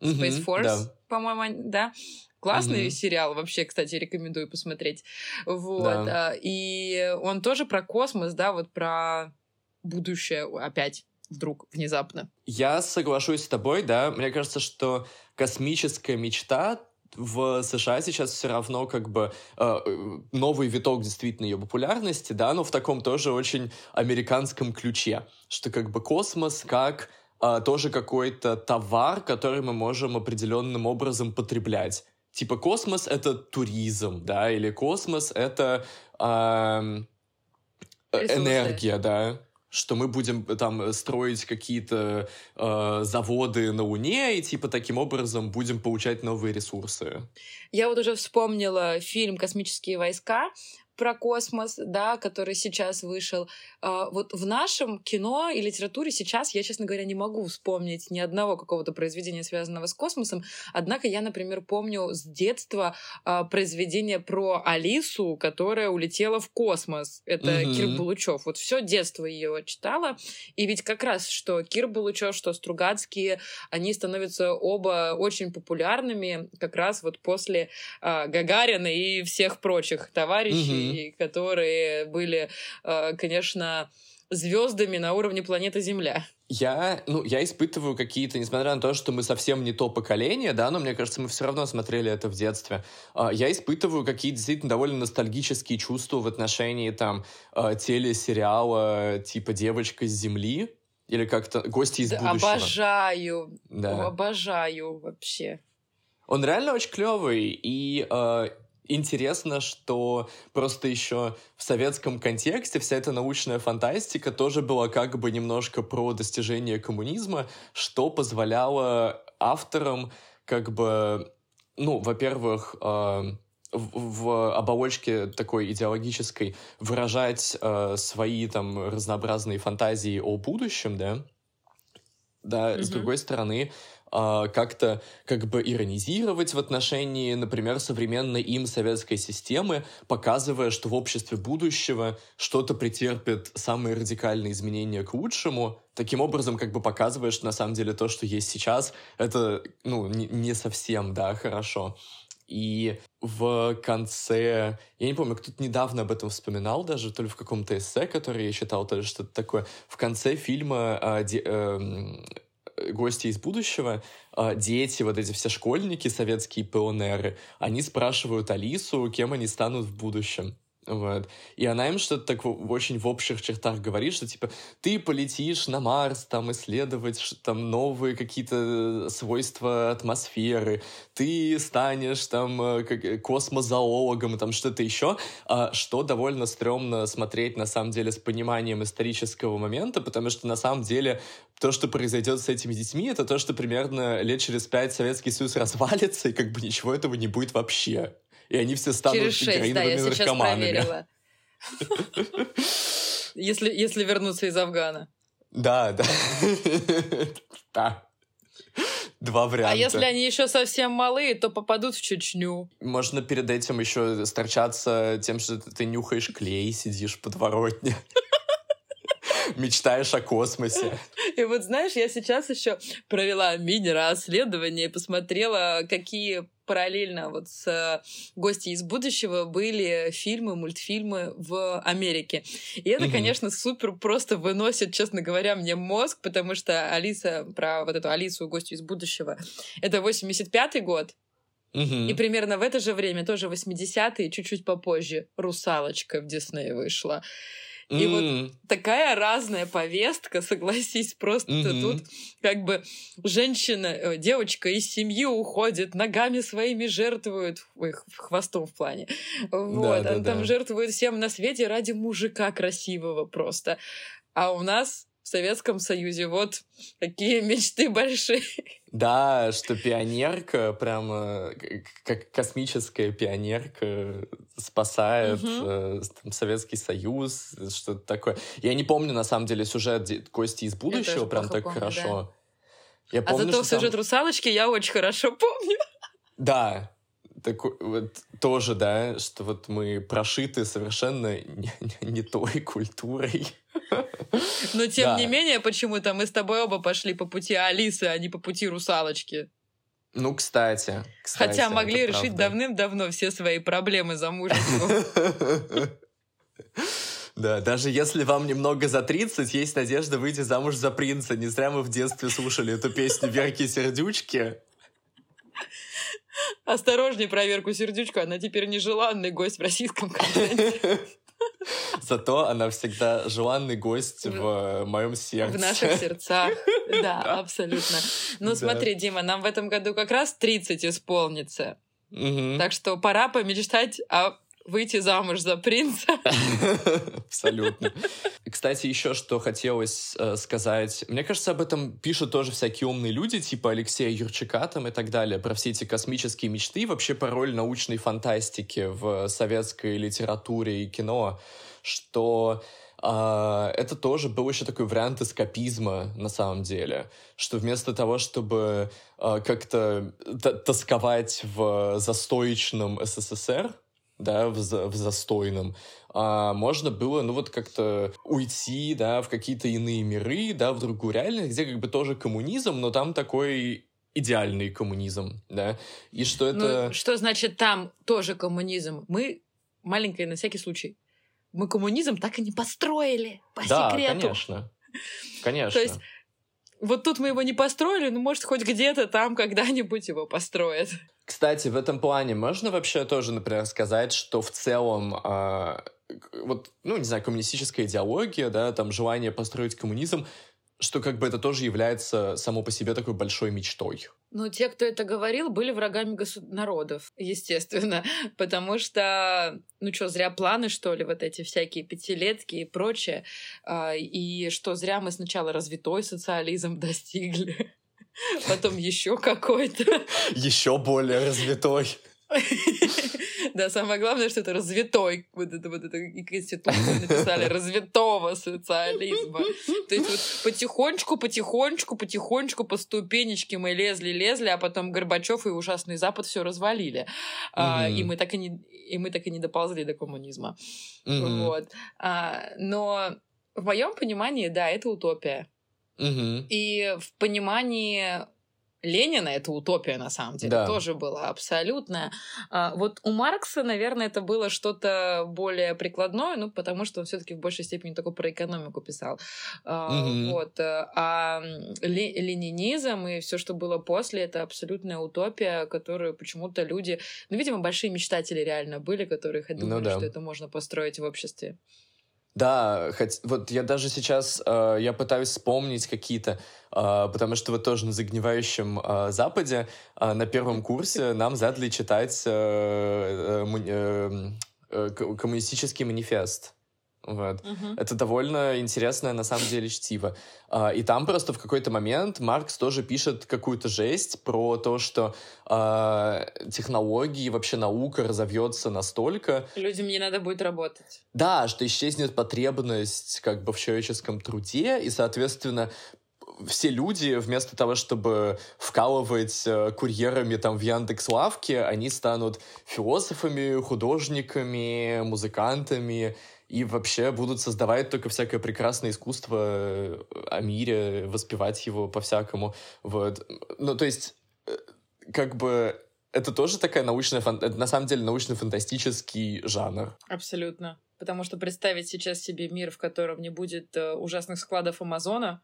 Space Force. Да по-моему, да. Классный mm-hmm. сериал, вообще, кстати, рекомендую посмотреть. Вот. Да. А, и он тоже про космос, да, вот про будущее опять вдруг, внезапно. Я соглашусь с тобой, да. Мне кажется, что космическая мечта в США сейчас все равно как бы э, новый виток действительно ее популярности, да, но в таком тоже очень американском ключе, что как бы космос как э, тоже какой-то товар, который мы можем определенным образом потреблять. Типа космос — это туризм, да, или космос — это э, энергия, да что мы будем э, там строить какие-то э, заводы на Луне и типа таким образом будем получать новые ресурсы. Я вот уже вспомнила фильм «Космические войска», про космос, да, который сейчас вышел. А, вот в нашем кино и литературе сейчас я, честно говоря, не могу вспомнить ни одного какого-то произведения, связанного с космосом. Однако я, например, помню с детства а, произведение про Алису, которая улетела в космос. Это mm-hmm. Кир Булучев. Вот все детство ее читала. И ведь как раз, что Кир Булучев, что Стругацкие, они становятся оба очень популярными как раз вот после а, Гагарина и всех прочих товарищей, mm-hmm которые были, э, конечно, звездами на уровне планеты Земля. Я, ну, я испытываю какие-то, несмотря на то, что мы совсем не то поколение, да, но мне кажется, мы все равно смотрели это в детстве. А, я испытываю какие-то действительно довольно ностальгические чувства в отношении там э, телесериала типа «Девочка с Земли» или как-то «Гости из да, будущего». Обожаю, да. обожаю вообще. Он реально очень клевый, и э, интересно, что просто еще в советском контексте вся эта научная фантастика тоже была как бы немножко про достижение коммунизма, что позволяло авторам как бы, ну, во-первых, э, в оболочке такой идеологической выражать э, свои там разнообразные фантазии о будущем, да, да, mm-hmm. с другой стороны, а, как-то как бы иронизировать в отношении, например, современной им советской системы, показывая, что в обществе будущего что-то претерпит самые радикальные изменения к лучшему, таким образом как бы показывая, что на самом деле то, что есть сейчас, это, ну, не, совсем, да, хорошо. И в конце, я не помню, кто-то недавно об этом вспоминал даже, то ли в каком-то эссе, который я читал, то ли что-то такое. В конце фильма а, де, э, гости из будущего, а, дети, вот эти все школьники, советские пионеры, они спрашивают Алису, кем они станут в будущем. Вот. И она им что-то так очень в общих чертах говорит, что типа ты полетишь на Марс, там исследовать там новые какие-то свойства атмосферы, ты станешь там э, э, космозоологом, там что-то еще, а, что довольно стрёмно смотреть на самом деле с пониманием исторического момента, потому что на самом деле то, что произойдет с этими детьми, это то, что примерно лет через пять Советский Союз развалится, и как бы ничего этого не будет вообще и они все станут Через 6, да, я проверила. Если, если вернуться из Афгана. Да, да. Да. Два варианта. А если они еще совсем малые, то попадут в Чечню. Можно перед этим еще сторчаться тем, что ты нюхаешь клей, сидишь подворотне. Мечтаешь о космосе. И вот знаешь, я сейчас еще провела мини-расследование и посмотрела, какие параллельно вот с э, «Гости из будущего» были фильмы, мультфильмы в Америке. И это, угу. конечно, супер просто выносит, честно говоря, мне мозг, потому что Алиса, про вот эту Алису, «Гостью из будущего», это 85-й год, Угу. И примерно в это же время, тоже 80-е, чуть-чуть попозже, «Русалочка» в Дисней вышла. И mm. вот такая разная повестка, согласись, просто mm-hmm. тут как бы женщина, э, девочка из семьи уходит, ногами своими жертвует, ой, хвостом в плане, вот, да, да, там да. жертвует всем на свете ради мужика красивого просто. А у нас в Советском Союзе. Вот какие мечты большие. Да, что пионерка, прямо как космическая пионерка спасает угу. э, там, Советский Союз, что-то такое. Я не помню, на самом деле, сюжет «Гости из будущего» прям так помню, хорошо. Да. Я помню, а зато сюжет там... «Русалочки» я очень хорошо помню. Да, так вот тоже, да, что вот мы прошиты совершенно не, не, не той культурой. Но тем да. не менее, почему-то мы с тобой оба пошли по пути Алисы, а не по пути русалочки. Ну, кстати. кстати Хотя могли решить давным-давно все свои проблемы замужеством. Да, даже если вам немного за 30, есть надежда выйти замуж за принца. Не зря мы в детстве слушали эту песню Верки Сердючки. Осторожней проверку сердючку, она теперь нежеланный гость в российском контенте. Зато она всегда желанный гость в, в моем сердце. В наших сердцах. Да, абсолютно. Ну, смотри, Дима, нам в этом году как раз 30 исполнится. Так что пора помечтать о выйти замуж за принца. Абсолютно. Кстати, еще что хотелось э, сказать. Мне кажется, об этом пишут тоже всякие умные люди, типа Алексея Юрчака там и так далее, про все эти космические мечты, вообще про роль научной фантастики в советской литературе и кино, что Uh, это тоже был еще такой вариант эскапизма на самом деле, что вместо того, чтобы uh, как-то тосковать в застоечном СССР, да, в, в застойном, а можно было, ну вот как-то уйти, да, в какие-то иные миры, да, в другую реальность, где как бы тоже коммунизм, но там такой идеальный коммунизм, да, и что это... Ну, что значит там тоже коммунизм? Мы, маленькая на всякий случай, мы коммунизм так и не построили, по да, секрету. конечно, конечно. То есть вот тут мы его не построили, ну, может, хоть где-то там когда-нибудь его построят. Кстати, в этом плане можно вообще тоже, например, сказать, что в целом э, вот, ну, не знаю, коммунистическая идеология, да, там желание построить коммунизм, что как бы это тоже является само по себе такой большой мечтой. Ну, те, кто это говорил, были врагами народов, естественно, потому что, ну что, зря планы, что ли, вот эти всякие пятилетки и прочее, а, и что зря мы сначала развитой социализм достигли, потом еще какой-то. Еще более развитой. Да, самое главное, что это развитой, вот это вот это и конституцию написали, развитого социализма. То есть вот потихонечку, потихонечку, потихонечку по ступенечке мы лезли, лезли, а потом Горбачев и ужасный Запад все развалили. А, и мы так и не и мы так и не доползли до коммунизма. Вот. А, но в моем понимании, да, это утопия. И в понимании Ленина это утопия, на самом деле, да. тоже была абсолютная. А, вот у Маркса, наверное, это было что-то более прикладное, ну, потому что он все-таки в большей степени только про экономику писал. Угу. Вот. Э, а ленинизм и все, что было после, это абсолютная утопия, которую почему-то люди, ну, видимо, большие мечтатели реально были, которые думали, ну, да. что это можно построить в обществе. Да, хоть, вот я даже сейчас, э, я пытаюсь вспомнить какие-то, э, потому что вот тоже на загнивающем э, Западе э, на первом курсе нам задали читать э, э, э, коммунистический манифест. Вот. Uh-huh. Это довольно интересное, на самом деле, чтиво. А, и там просто в какой-то момент Маркс тоже пишет какую-то жесть про то, что а, технологии, вообще наука разовьется настолько... Людям не надо будет работать. Да, что исчезнет потребность как бы в человеческом труде, и, соответственно, все люди вместо того, чтобы вкалывать э, курьерами там в Яндекс Лавке, они станут философами, художниками, музыкантами и вообще будут создавать только всякое прекрасное искусство э, о мире, воспевать его по-всякому. Вот. Ну, то есть, э, как бы это тоже такая научная, фан... на самом деле научно-фантастический жанр. Абсолютно. Потому что представить сейчас себе мир, в котором не будет э, ужасных складов Амазона,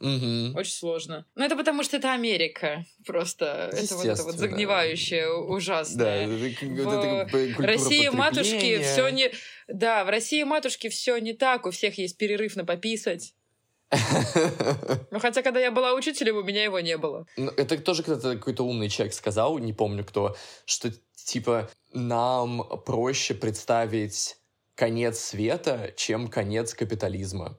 Угу. Очень сложно. Ну, это потому что это Америка. Просто это вот это вот загнивающее, ужасное. Да, в России матушки все не... Да, в России матушки все не так. У всех есть перерыв на пописать. Ну, хотя, когда я была учителем, у меня его не было. Ну, это тоже когда-то какой-то умный человек сказал, не помню кто, что, типа, нам проще представить конец света, чем конец капитализма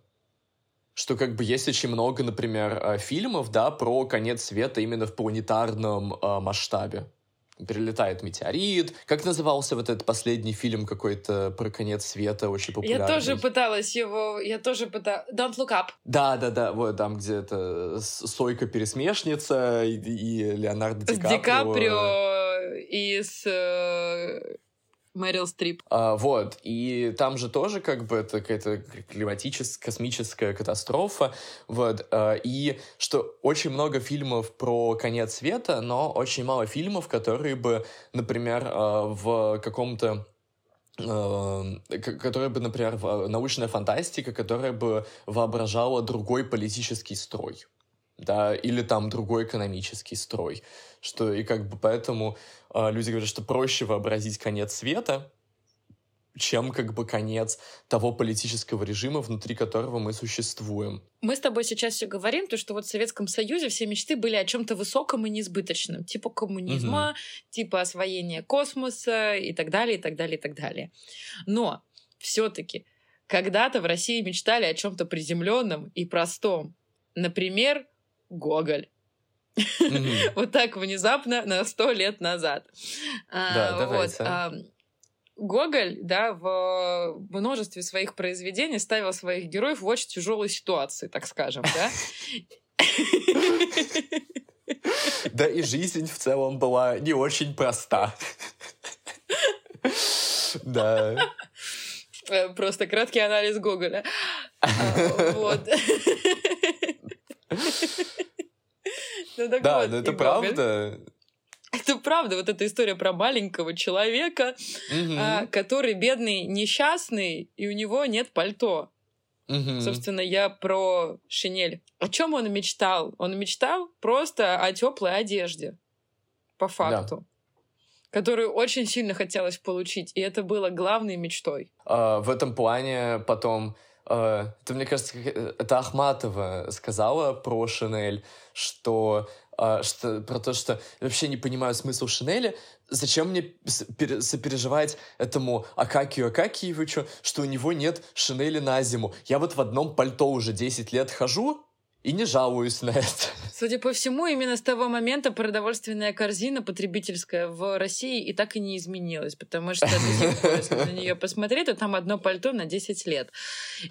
что как бы есть очень много, например, э, фильмов, да, про конец света именно в планетарном э, масштабе. Прилетает метеорит. Как назывался вот этот последний фильм какой-то про конец света, очень популярный? Я тоже пыталась его... Я тоже пыталась... Don't Look Up. Да-да-да, вот там, где это Сойка-пересмешница и, и Леонардо Ди Каприо. С Ди Каприо и с э, Мэрил Стрип. А, вот, и там же тоже как бы это какая-то климатическая, космическая катастрофа, вот, а, и что очень много фильмов про конец света, но очень мало фильмов, которые бы, например, а, в каком-то которая бы, например, научная фантастика, которая бы воображала другой политический строй да, или там другой экономический строй, что и как бы поэтому э, люди говорят, что проще вообразить конец света, чем как бы конец того политического режима, внутри которого мы существуем. Мы с тобой сейчас все говорим, то, что вот в Советском Союзе все мечты были о чем-то высоком и несбыточном, типа коммунизма, угу. типа освоения космоса и так далее, и так далее, и так далее. Но все-таки когда-то в России мечтали о чем-то приземленном и простом. Например, Гоголь. Вот так внезапно на сто лет назад. Да, а, давайте. Гоголь, да, в множестве своих произведений ставил своих героев в очень тяжелой ситуации, так скажем, да. Да и жизнь в целом была не очень проста. Да. Э, просто краткий анализ Гоголя. А, вот. Ну, да, но это правда. Это правда, вот эта история про маленького человека, угу. который бедный, несчастный, и у него нет пальто. Угу. Собственно, я про шинель. О чем он мечтал? Он мечтал просто о теплой одежде, по факту. Да которую очень сильно хотелось получить, и это было главной мечтой. А, в этом плане потом это, мне кажется, это Ахматова сказала про Шинель, что, что про то, что вообще не понимаю смысл Шинели, зачем мне сопереживать этому Акакию Акакиевичу, что у него нет шинели на зиму. Я вот в одном пальто уже 10 лет хожу, и не жалуюсь на это. Судя по всему, именно с того момента продовольственная корзина потребительская в России и так и не изменилась, потому что если на нее посмотреть, то там одно пальто на 10 лет.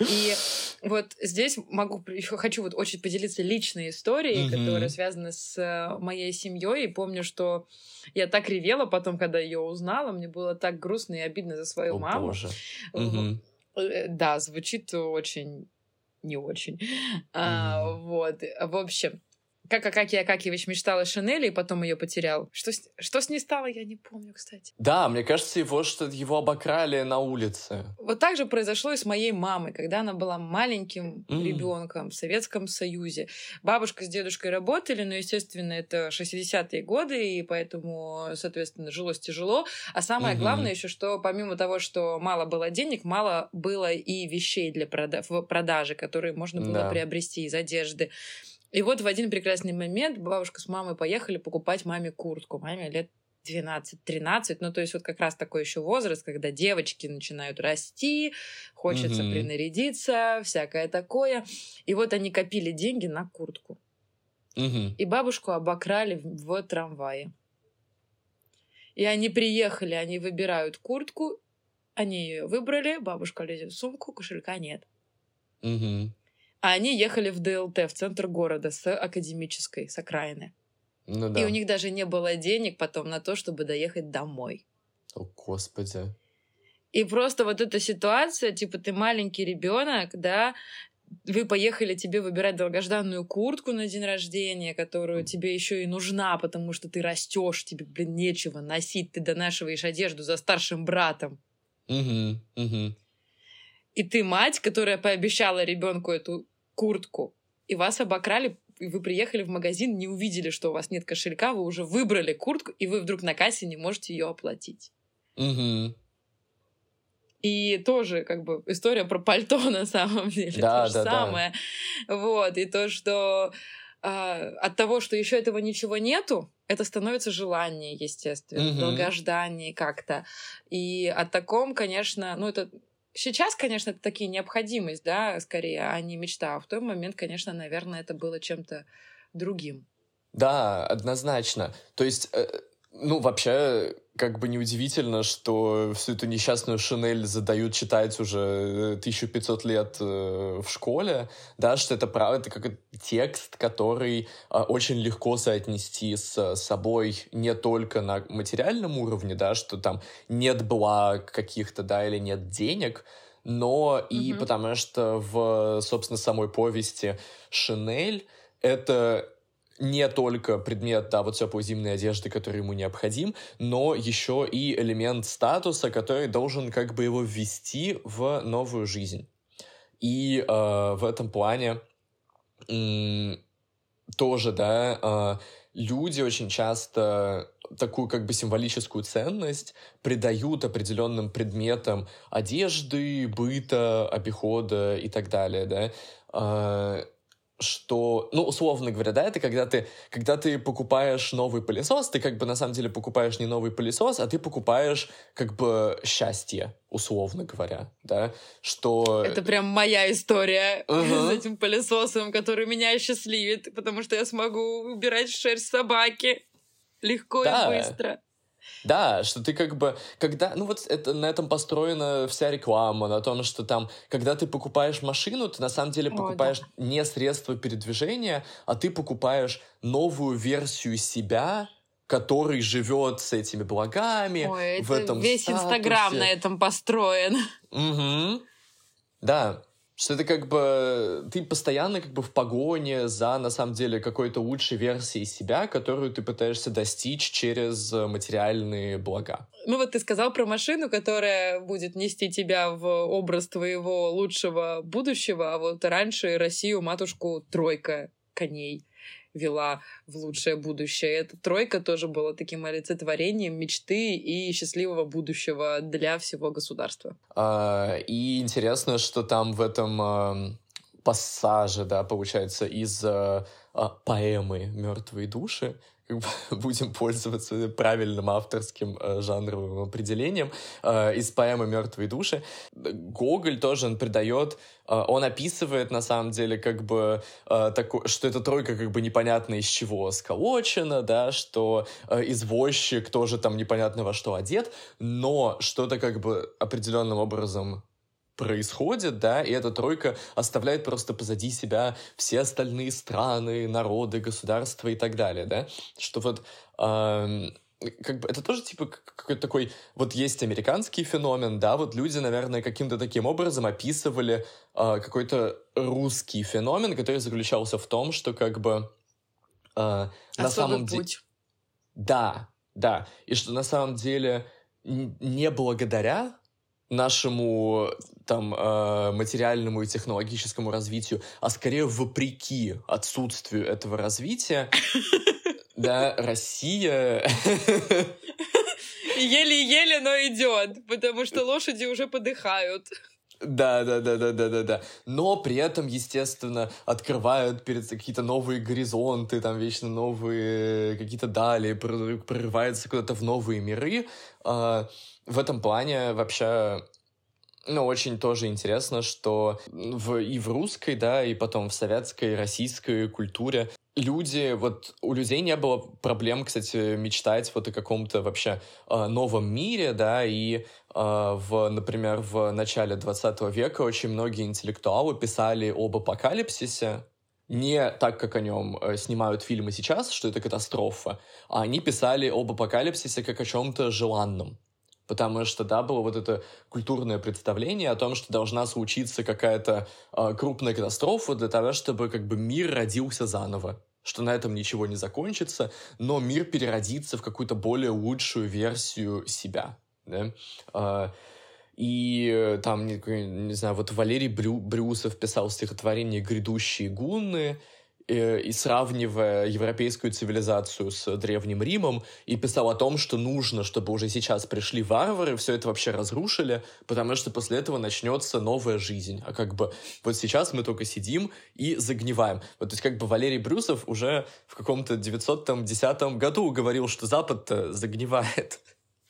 И вот здесь могу еще хочу вот очень поделиться личной историей, которая связана с э, моей семьей. И помню, что я так ревела потом, когда ее узнала, мне было так грустно и обидно за свою маму. Боже. Э, да, звучит очень не очень. Mm-hmm. А, вот. В общем, как Акакий Акакиевич мечтал о Шинели и потом ее потерял. Что, что с ней стало, я не помню, кстати. Да, мне кажется, его что его обокрали на улице. Вот так же произошло и с моей мамой, когда она была маленьким mm. ребенком в Советском Союзе. Бабушка с дедушкой работали, но, естественно, это 60-е годы, и поэтому, соответственно, жилось тяжело. А самое mm-hmm. главное еще, что помимо того, что мало было денег, мало было и вещей для прода- продажи, которые можно было да. приобрести из одежды. И вот в один прекрасный момент бабушка с мамой поехали покупать маме куртку. Маме лет 12-13, ну то есть вот как раз такой еще возраст, когда девочки начинают расти, хочется mm-hmm. принарядиться, всякое такое. И вот они копили деньги на куртку. Mm-hmm. И бабушку обокрали в, трамвае. И они приехали, они выбирают куртку, они ее выбрали, бабушка лезет в сумку, кошелька нет. Mm-hmm. А они ехали в ДЛТ, в центр города, с академической, с окраины. Ну, да. И у них даже не было денег потом на то, чтобы доехать домой. О, Господи. И просто вот эта ситуация, типа, ты маленький ребенок, да, вы поехали тебе выбирать долгожданную куртку на день рождения, которую тебе еще и нужна, потому что ты растешь, тебе, блин, нечего носить, ты донашиваешь одежду за старшим братом. Угу, угу. И ты мать, которая пообещала ребенку эту куртку, и вас обокрали, и вы приехали в магазин, не увидели, что у вас нет кошелька, вы уже выбрали куртку, и вы вдруг на кассе не можете ее оплатить. Угу. И тоже, как бы, история про пальто на самом деле. Да, то же да, самое. Да. Вот. И то, что э, от того, что еще этого ничего нету, это становится желание, естественно, угу. долгождание как-то. И о таком, конечно, ну, это Сейчас, конечно, это такие необходимость, да, скорее, а не мечта. А в тот момент, конечно, наверное, это было чем-то другим. Да, однозначно. То есть, э, ну, вообще, как бы неудивительно, что всю эту несчастную Шинель задают читать уже 1500 э, лет э, в школе, да, что это правда, это как текст, который э, очень легко соотнести с собой не только на материальном уровне, да, что там нет благ каких-то, да, или нет денег, но mm-hmm. и потому что в, собственно, самой повести Шинель это не только предмет, да, вот теплой зимней одежды, который ему необходим, но еще и элемент статуса, который должен как бы его ввести в новую жизнь. И э, в этом плане тоже, да, э, люди очень часто такую как бы символическую ценность придают определенным предметам одежды, быта, обихода и так далее, да. Э, что, ну, условно говоря, да, это когда ты, когда ты покупаешь новый пылесос, ты как бы на самом деле покупаешь не новый пылесос, а ты покупаешь как бы счастье, условно говоря, да, что... Это прям моя история uh-huh. с этим пылесосом, который меня счастливит, потому что я смогу убирать шерсть собаки легко да. и быстро. Да, что ты как бы, когда, ну вот это, на этом построена вся реклама, на том, что там, когда ты покупаешь машину, ты на самом деле покупаешь О, да. не средство передвижения, а ты покупаешь новую версию себя, который живет с этими благами, Ой, в этом весь статусе. Инстаграм на этом построен. Угу. Да, что это как бы ты постоянно как бы в погоне за, на самом деле, какой-то лучшей версией себя, которую ты пытаешься достичь через материальные блага. Ну вот ты сказал про машину, которая будет нести тебя в образ твоего лучшего будущего, а вот раньше Россию матушку тройка коней вела в лучшее будущее. Эта тройка тоже была таким олицетворением мечты и счастливого будущего для всего государства. А, и интересно, что там в этом а, пассаже, да, получается, из а, а поэмы «Мертвые души», будем пользоваться правильным авторским э, жанровым определением э, из поэмы «Мертвые души». Гоголь тоже он придает, э, он описывает на самом деле как бы э, такой, что эта тройка как бы непонятно из чего сколочена, да, что э, извозчик тоже там непонятно во что одет, но что-то как бы определенным образом происходит, да, и эта тройка оставляет просто позади себя все остальные страны, народы, государства и так далее, да, что вот э, как бы это тоже типа какой-то такой вот есть американский феномен, да, вот люди, наверное, каким-то таким образом описывали э, какой-то русский феномен, который заключался в том, что как бы э, на самом деле, да, да, и что на самом деле не благодаря нашему там э, материальному и технологическому развитию, а скорее вопреки отсутствию этого развития, да, Россия... Еле-еле, но идет, потому что лошади уже подыхают. Да, да, да, да, да, да, да. Но при этом, естественно, открывают перед какие-то новые горизонты, там вечно новые какие-то дали, прорываются куда-то в новые миры. А, в этом плане вообще ну, очень тоже интересно, что в, и в русской, да, и потом в советской, российской культуре люди, вот у людей не было проблем, кстати, мечтать вот о каком-то вообще э, новом мире, да, и э, в, например, в начале 20 века очень многие интеллектуалы писали об апокалипсисе, не так, как о нем э, снимают фильмы сейчас, что это катастрофа, а они писали об апокалипсисе как о чем-то желанном. Потому что, да, было вот это культурное представление о том, что должна случиться какая-то э, крупная катастрофа для того, чтобы как бы мир родился заново. Что на этом ничего не закончится, но мир переродится в какую-то более лучшую версию себя. Да? Э, и там, не, не знаю, вот Валерий Брю, Брюсов писал стихотворение «Грядущие гунны», и сравнивая европейскую цивилизацию с Древним Римом, и писал о том, что нужно, чтобы уже сейчас пришли варвары, все это вообще разрушили, потому что после этого начнется новая жизнь. А как бы вот сейчас мы только сидим и загниваем. Вот, то есть как бы Валерий Брюсов уже в каком-то 910 году говорил, что Запад загнивает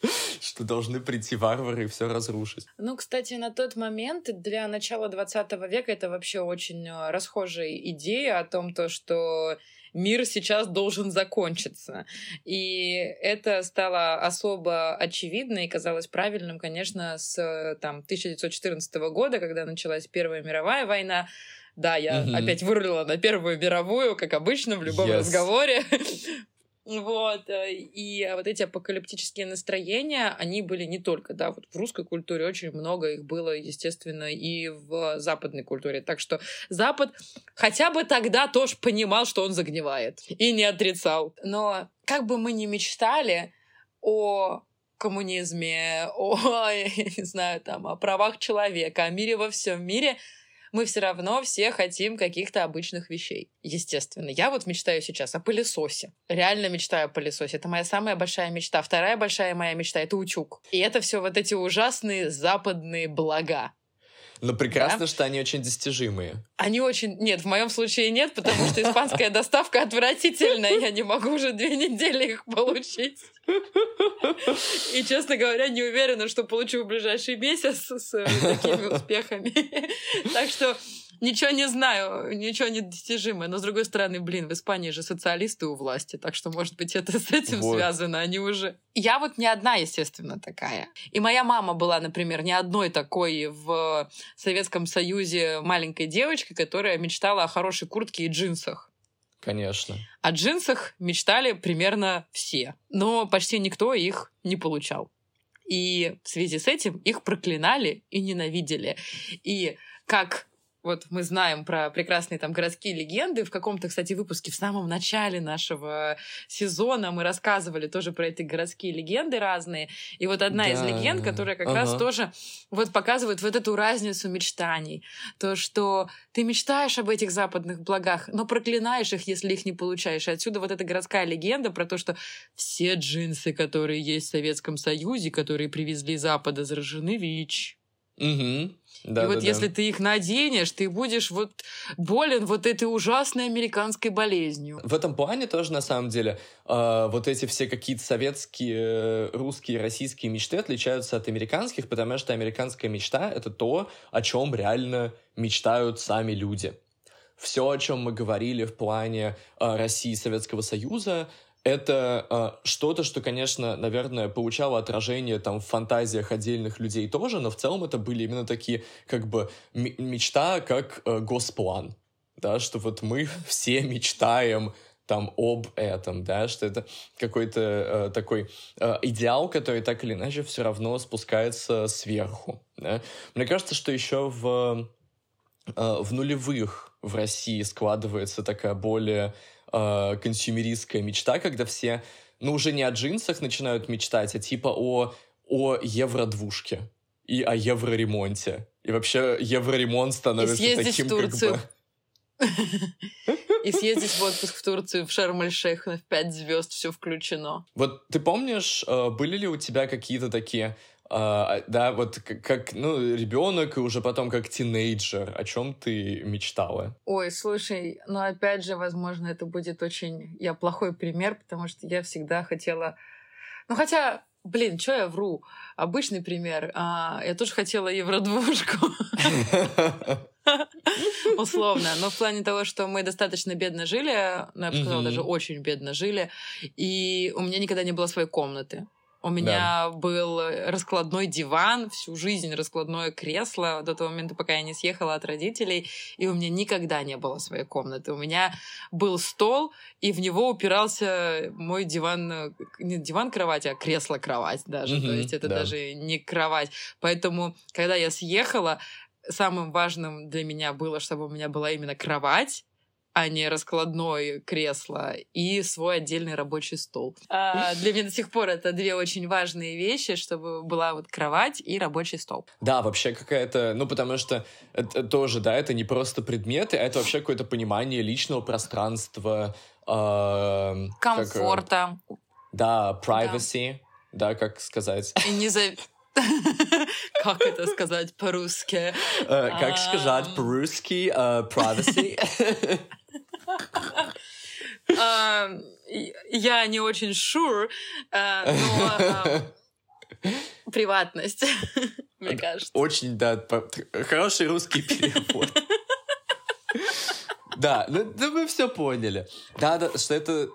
что должны прийти варвары и все разрушить. Ну, кстати, на тот момент для начала 20 века это вообще очень э, расхожая идея о том, то, что мир сейчас должен закончиться. И это стало особо очевидно и казалось правильным, конечно, с там, 1914 года, когда началась Первая мировая война. Да, я угу. опять вырулила на Первую мировую, как обычно в любом yes. разговоре. Вот, э, и вот эти апокалиптические настроения, они были не только, да, вот в русской культуре очень много их было, естественно, и в западной культуре. Так что Запад хотя бы тогда тоже понимал, что он загнивает, и не отрицал. Но как бы мы ни мечтали о коммунизме, о, я не знаю, там, о правах человека, о мире во всем мире — мы все равно все хотим каких-то обычных вещей. Естественно. Я вот мечтаю сейчас о пылесосе. Реально мечтаю о пылесосе. Это моя самая большая мечта. Вторая большая моя мечта — это утюг. И это все вот эти ужасные западные блага. Но прекрасно, да? что они очень достижимые. Они очень... Нет, в моем случае нет, потому что испанская доставка отвратительная. Я не могу уже две недели их получить. И, честно говоря, не уверена, что получу в ближайший месяц с такими успехами. Так что ничего не знаю, ничего не достижимое. Но, с другой стороны, блин, в Испании же социалисты у власти, так что, может быть, это с этим вот. связано, они уже... Я вот не одна, естественно, такая. И моя мама была, например, не одной такой в Советском Союзе маленькой девочкой, которая мечтала о хорошей куртке и джинсах. Конечно. О джинсах мечтали примерно все, но почти никто их не получал. И в связи с этим их проклинали и ненавидели. И как вот мы знаем про прекрасные там городские легенды. В каком-то, кстати, выпуске в самом начале нашего сезона мы рассказывали тоже про эти городские легенды разные. И вот одна да. из легенд, которая как ага. раз тоже вот показывает вот эту разницу мечтаний. То, что ты мечтаешь об этих западных благах, но проклинаешь их, если их не получаешь. И отсюда вот эта городская легенда про то, что все джинсы, которые есть в Советском Союзе, которые привезли Запада, заражены ВИЧ. Угу. Да, и вот да, если да. ты их наденешь, ты будешь вот болен вот этой ужасной американской болезнью. В этом плане тоже, на самом деле, э, вот эти все какие-то советские, русские, российские мечты отличаются от американских, потому что американская мечта — это то, о чем реально мечтают сами люди. Все, о чем мы говорили в плане э, России и Советского Союза, это э, что-то, что, конечно, наверное, получало отражение там в фантазиях отдельных людей тоже, но в целом это были именно такие, как бы, мечта как э, госплан, да, что вот мы все мечтаем там об этом, да, что это какой-то э, такой э, идеал, который так или иначе все равно спускается сверху. Да? Мне кажется, что еще в, э, в нулевых в России складывается такая более э, консюмеристская мечта, когда все, ну, уже не о джинсах начинают мечтать, а типа о, о евро-двушке и о евроремонте. И вообще евроремонт становится и таким, в Турцию. как бы... И съездить в отпуск в Турцию, в Шарм-эль-Шейх в 5 звезд, все включено. Вот ты помнишь, э, были ли у тебя какие-то такие а, да, вот как, как ну, ребенок и уже потом как тинейджер, о чем ты мечтала? Ой, слушай, ну опять же, возможно, это будет очень... Я плохой пример, потому что я всегда хотела... Ну хотя, блин, что я вру? Обычный пример. А, я тоже хотела евродвушку. Условно. Но в плане того, что мы достаточно бедно жили, ну, я бы сказала, даже очень бедно жили, и у меня никогда не было своей комнаты. У меня да. был раскладной диван, всю жизнь раскладное кресло до того момента, пока я не съехала от родителей, и у меня никогда не было своей комнаты. У меня был стол, и в него упирался мой диван, не диван-кровать, а кресло-кровать даже. Mm-hmm, То есть это да. даже не кровать. Поэтому, когда я съехала, самым важным для меня было, чтобы у меня была именно кровать, а не раскладное кресло, и свой отдельный рабочий стол. А для меня до сих пор это две очень важные вещи, чтобы была вот кровать и рабочий стол. Да, вообще какая-то, ну потому что это тоже, да, это не просто предметы, а это вообще какое-то понимание личного пространства. Э, Комфорта. Как, да, privacy, да. да, как сказать. Незав... Как это сказать по-русски? Э, как сказать по-русски? Э, privacy. Я не очень sure, э, но приватность, мне кажется. Очень, да, хороший русский перевод. Да, ну, ну мы все поняли. Да, да, что это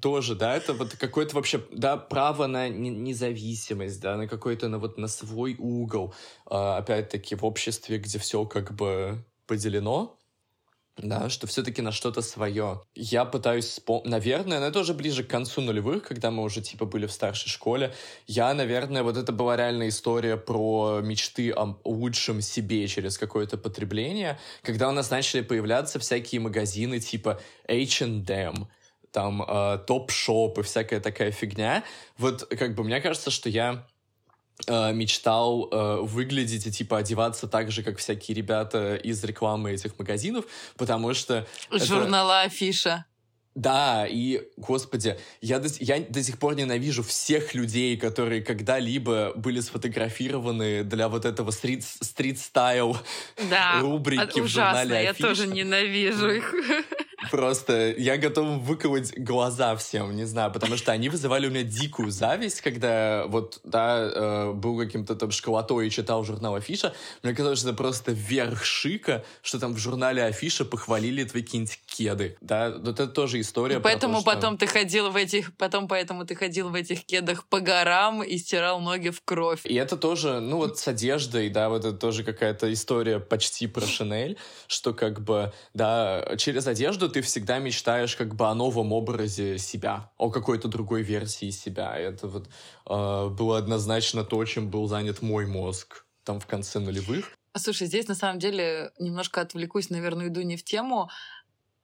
тоже, да, это вот какое-то вообще, да, право на независимость, да, на какой-то, на вот на свой угол, а, опять-таки в обществе, где все как бы поделено, да, что все-таки на что-то свое. Я пытаюсь вспомнить, наверное, но это уже ближе к концу нулевых, когда мы уже типа были в старшей школе. Я, наверное, вот это была реальная история про мечты о лучшем себе через какое-то потребление, когда у нас начали появляться всякие магазины типа H&M, там э, топ-шоп и всякая такая фигня. Вот как бы мне кажется, что я э, мечтал э, выглядеть и типа одеваться так же, как всякие ребята из рекламы этих магазинов, потому что... Журнала это... Афиша. Да, и, господи, я до, я до сих пор ненавижу всех людей, которые когда-либо были сфотографированы для вот этого стрит, стрит-стайл да, рубрики ужасно, в журнале Афиша. я тоже ненавижу их. Просто я готов выколоть глаза всем, не знаю, потому что они вызывали у меня дикую зависть, когда вот, да, э, был каким-то там школотой и читал журнал Афиша. Мне казалось, что это просто верх шика, что там в журнале Афиша похвалили твои какие-нибудь кеды, да, вот это тоже история. И поэтому то, что... потом ты ходил в этих, потом поэтому ты ходил в этих кедах по горам и стирал ноги в кровь. И это тоже, ну вот с одеждой, да, вот это тоже какая-то история почти про Шинель, что как бы, да, через одежду ты всегда мечтаешь как бы о новом образе себя, о какой-то другой версии себя. Это вот э, было однозначно то, чем был занят мой мозг там в конце нулевых. Слушай, здесь на самом деле немножко отвлекусь, наверное, иду не в тему,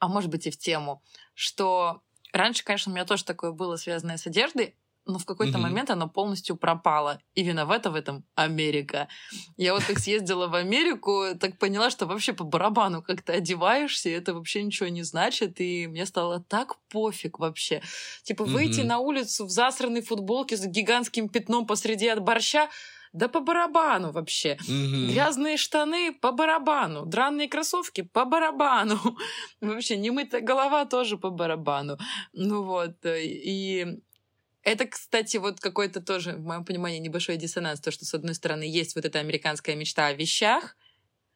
а может быть и в тему, что раньше, конечно, у меня тоже такое было связанное с одеждой, но в какой-то mm-hmm. момент оно полностью пропало. И виновата в этом Америка. Я вот как съездила в Америку, так поняла, что вообще по барабану как ты одеваешься, и это вообще ничего не значит, и мне стало так пофиг вообще. Типа выйти mm-hmm. на улицу в засранной футболке с гигантским пятном посреди от борща, да по барабану вообще. Mm-hmm. Грязные штаны по барабану. Дранные кроссовки по барабану. вообще немытая голова тоже по барабану. Ну вот. Э, и это, кстати, вот какой-то тоже, в моем понимании, небольшой диссонанс. То, что, с одной стороны, есть вот эта американская мечта о вещах,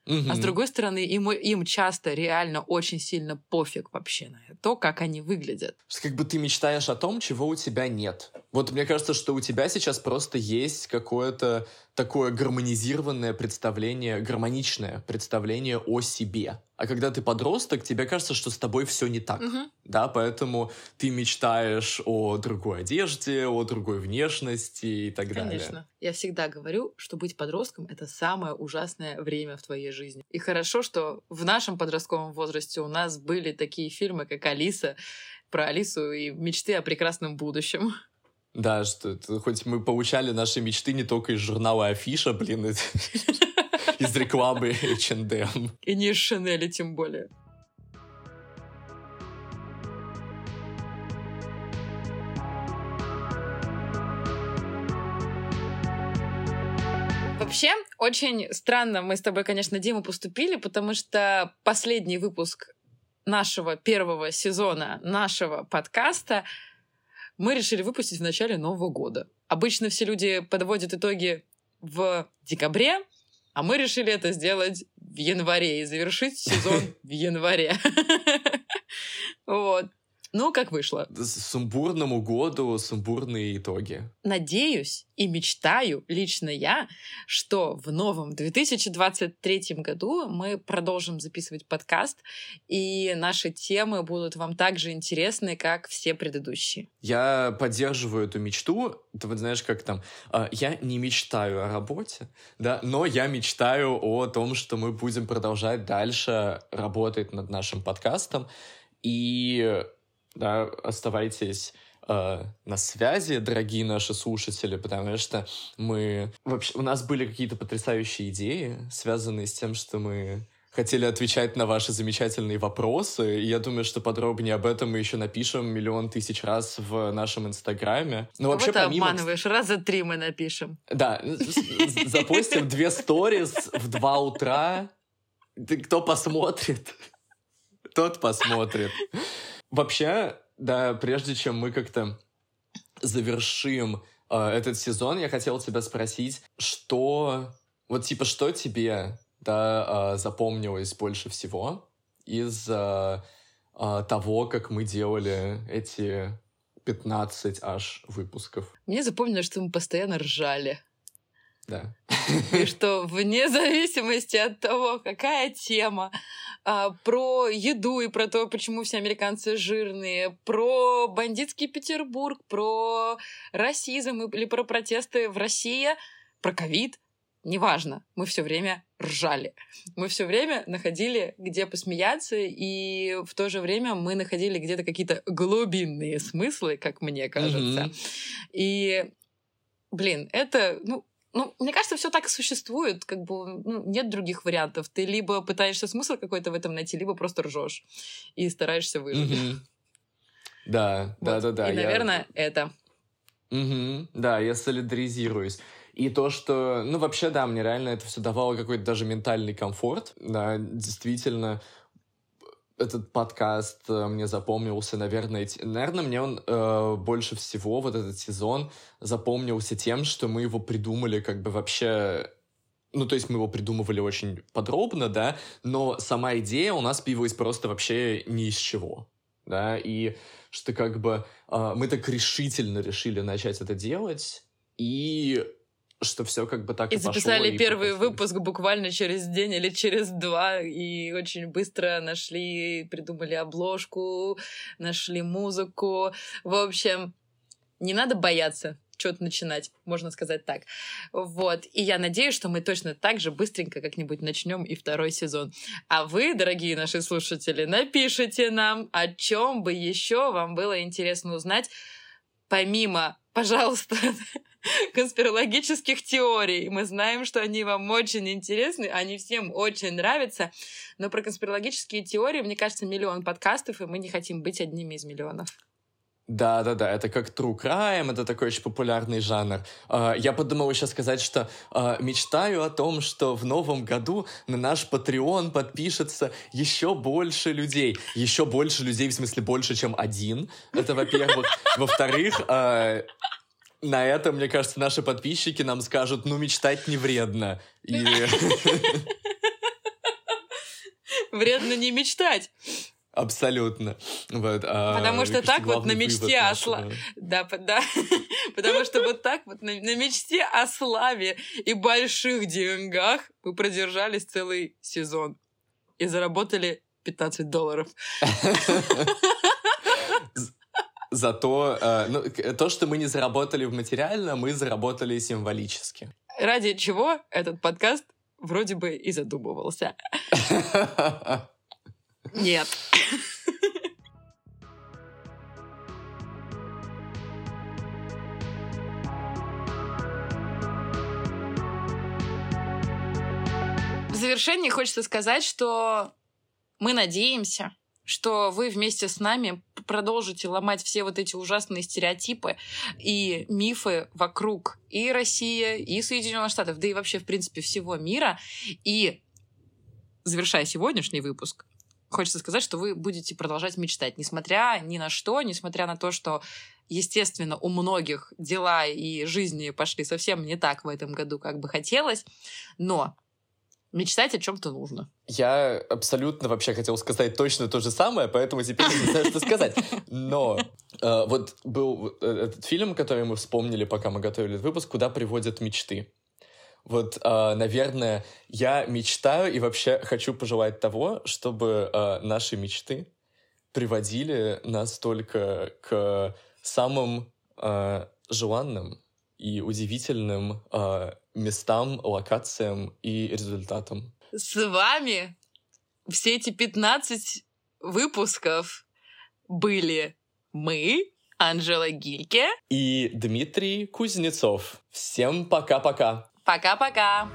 Угу. А с другой стороны, им, им часто реально очень сильно пофиг вообще на то, как они выглядят. Как бы ты мечтаешь о том, чего у тебя нет. Вот мне кажется, что у тебя сейчас просто есть какое-то такое гармонизированное представление, гармоничное представление о себе. А когда ты подросток, тебе кажется, что с тобой все не так. Угу. Да, поэтому ты мечтаешь о другой одежде, о другой внешности и так Конечно. далее. Конечно. Я всегда говорю, что быть подростком — это самое ужасное время в твоей жизни. И хорошо, что в нашем подростковом возрасте у нас были такие фильмы, как «Алиса», про Алису и мечты о прекрасном будущем. Да, что это, хоть мы получали наши мечты не только из журнала Афиша, блин, из рекламы H&M. И не из Шинели тем более. Вообще, очень странно мы с тобой, конечно, Дима, поступили, потому что последний выпуск нашего первого сезона нашего подкаста мы решили выпустить в начале Нового года. Обычно все люди подводят итоги в декабре, а мы решили это сделать в январе и завершить сезон в январе. Вот. Ну, как вышло. Сумбурному году сумбурные итоги. Надеюсь и мечтаю лично я, что в новом 2023 году мы продолжим записывать подкаст, и наши темы будут вам так же интересны, как все предыдущие. Я поддерживаю эту мечту. Ты вот знаешь, как там... А, я не мечтаю о работе, да, но я мечтаю о том, что мы будем продолжать дальше работать над нашим подкастом. И да, оставайтесь э, на связи, дорогие наши слушатели, потому что мы... Вообще, у нас были какие-то потрясающие идеи, связанные с тем, что мы хотели отвечать на ваши замечательные вопросы. И я думаю, что подробнее об этом мы еще напишем миллион тысяч раз в нашем инстаграме. Но вообще ты помимо... обманываешь? Раза три мы напишем. Да, запустим две сторис в два утра. Кто посмотрит, тот посмотрит. Вообще, да, прежде чем мы как-то завершим э, этот сезон, я хотел тебя спросить, что, вот типа, что тебе, да, э, запомнилось больше всего из э, э, того, как мы делали эти 15 аж выпусков? Мне запомнилось, что мы постоянно ржали. Да. И что вне зависимости от того, какая тема, а, про еду и про то, почему все американцы жирные, про бандитский Петербург, про расизм или про протесты в России, про ковид. Неважно, мы все время ржали. Мы все время находили, где посмеяться, и в то же время мы находили где-то какие-то глубинные смыслы, как мне кажется. Mm-hmm. И, блин, это, ну, ну, мне кажется, все так и существует, как бы ну, нет других вариантов. Ты либо пытаешься смысл какой-то в этом найти, либо просто ржешь и стараешься выжить. Mm-hmm. Да, вот. да, да, да. И, наверное, я... это. Угу, да, я солидаризируюсь. И то, что, ну, вообще, да, мне реально это все давало какой-то даже ментальный комфорт. Да, действительно, этот подкаст э, мне запомнился, наверное, эти... наверное, мне он э, больше всего, вот этот сезон, запомнился тем, что мы его придумали как бы вообще ну, то есть мы его придумывали очень подробно, да, но сама идея у нас появилась просто вообще ни из чего, да, и что как бы э, мы так решительно решили начать это делать, и что все как бы так и, и записали пошло, первый и выпуск буквально через день или через два, и очень быстро нашли, придумали обложку, нашли музыку. В общем, не надо бояться что-то начинать, можно сказать так. Вот. И я надеюсь, что мы точно так же быстренько как-нибудь начнем и второй сезон. А вы, дорогие наши слушатели, напишите нам, о чем бы еще вам было интересно узнать, помимо, пожалуйста, конспирологических теорий. Мы знаем, что они вам очень интересны, они всем очень нравятся. Но про конспирологические теории, мне кажется, миллион подкастов, и мы не хотим быть одними из миллионов. Да, да, да, это как true crime, это такой очень популярный жанр. А, я подумал еще сказать, что а, мечтаю о том, что в новом году на наш Patreon подпишется еще больше людей. Еще больше людей, в смысле больше, чем один. Это, во-первых. Во-вторых, а, на это, мне кажется, наши подписчики нам скажут, ну, мечтать не вредно. И... Вредно не мечтать. Абсолютно. Вот, а, Потому что так вот на мечте о славе... Да, да. Потому что вот так вот на, на мечте о славе и больших деньгах мы продержались целый сезон. И заработали 15 долларов. Зато э, ну, то, что мы не заработали в материально, мы заработали символически. Ради чего этот подкаст вроде бы и задумывался. Нет. В завершении хочется сказать, что мы надеемся, что вы вместе с нами продолжите ломать все вот эти ужасные стереотипы и мифы вокруг и России, и Соединенных Штатов, да и вообще, в принципе, всего мира. И завершая сегодняшний выпуск, хочется сказать, что вы будете продолжать мечтать, несмотря ни на что, несмотря на то, что естественно, у многих дела и жизни пошли совсем не так в этом году, как бы хотелось, но мечтать о чем-то нужно. Я абсолютно вообще хотел сказать точно то же самое, поэтому теперь не знаю, что сказать. Но э, вот был э, этот фильм, который мы вспомнили, пока мы готовили этот выпуск, «Куда приводят мечты». Вот, э, наверное, я мечтаю и вообще хочу пожелать того, чтобы э, наши мечты приводили нас только к самым э, желанным и удивительным э, местам, локациям и результатам. С вами все эти 15 выпусков были мы, Анжела Гильке и Дмитрий Кузнецов. Всем пока-пока. Пока-пока.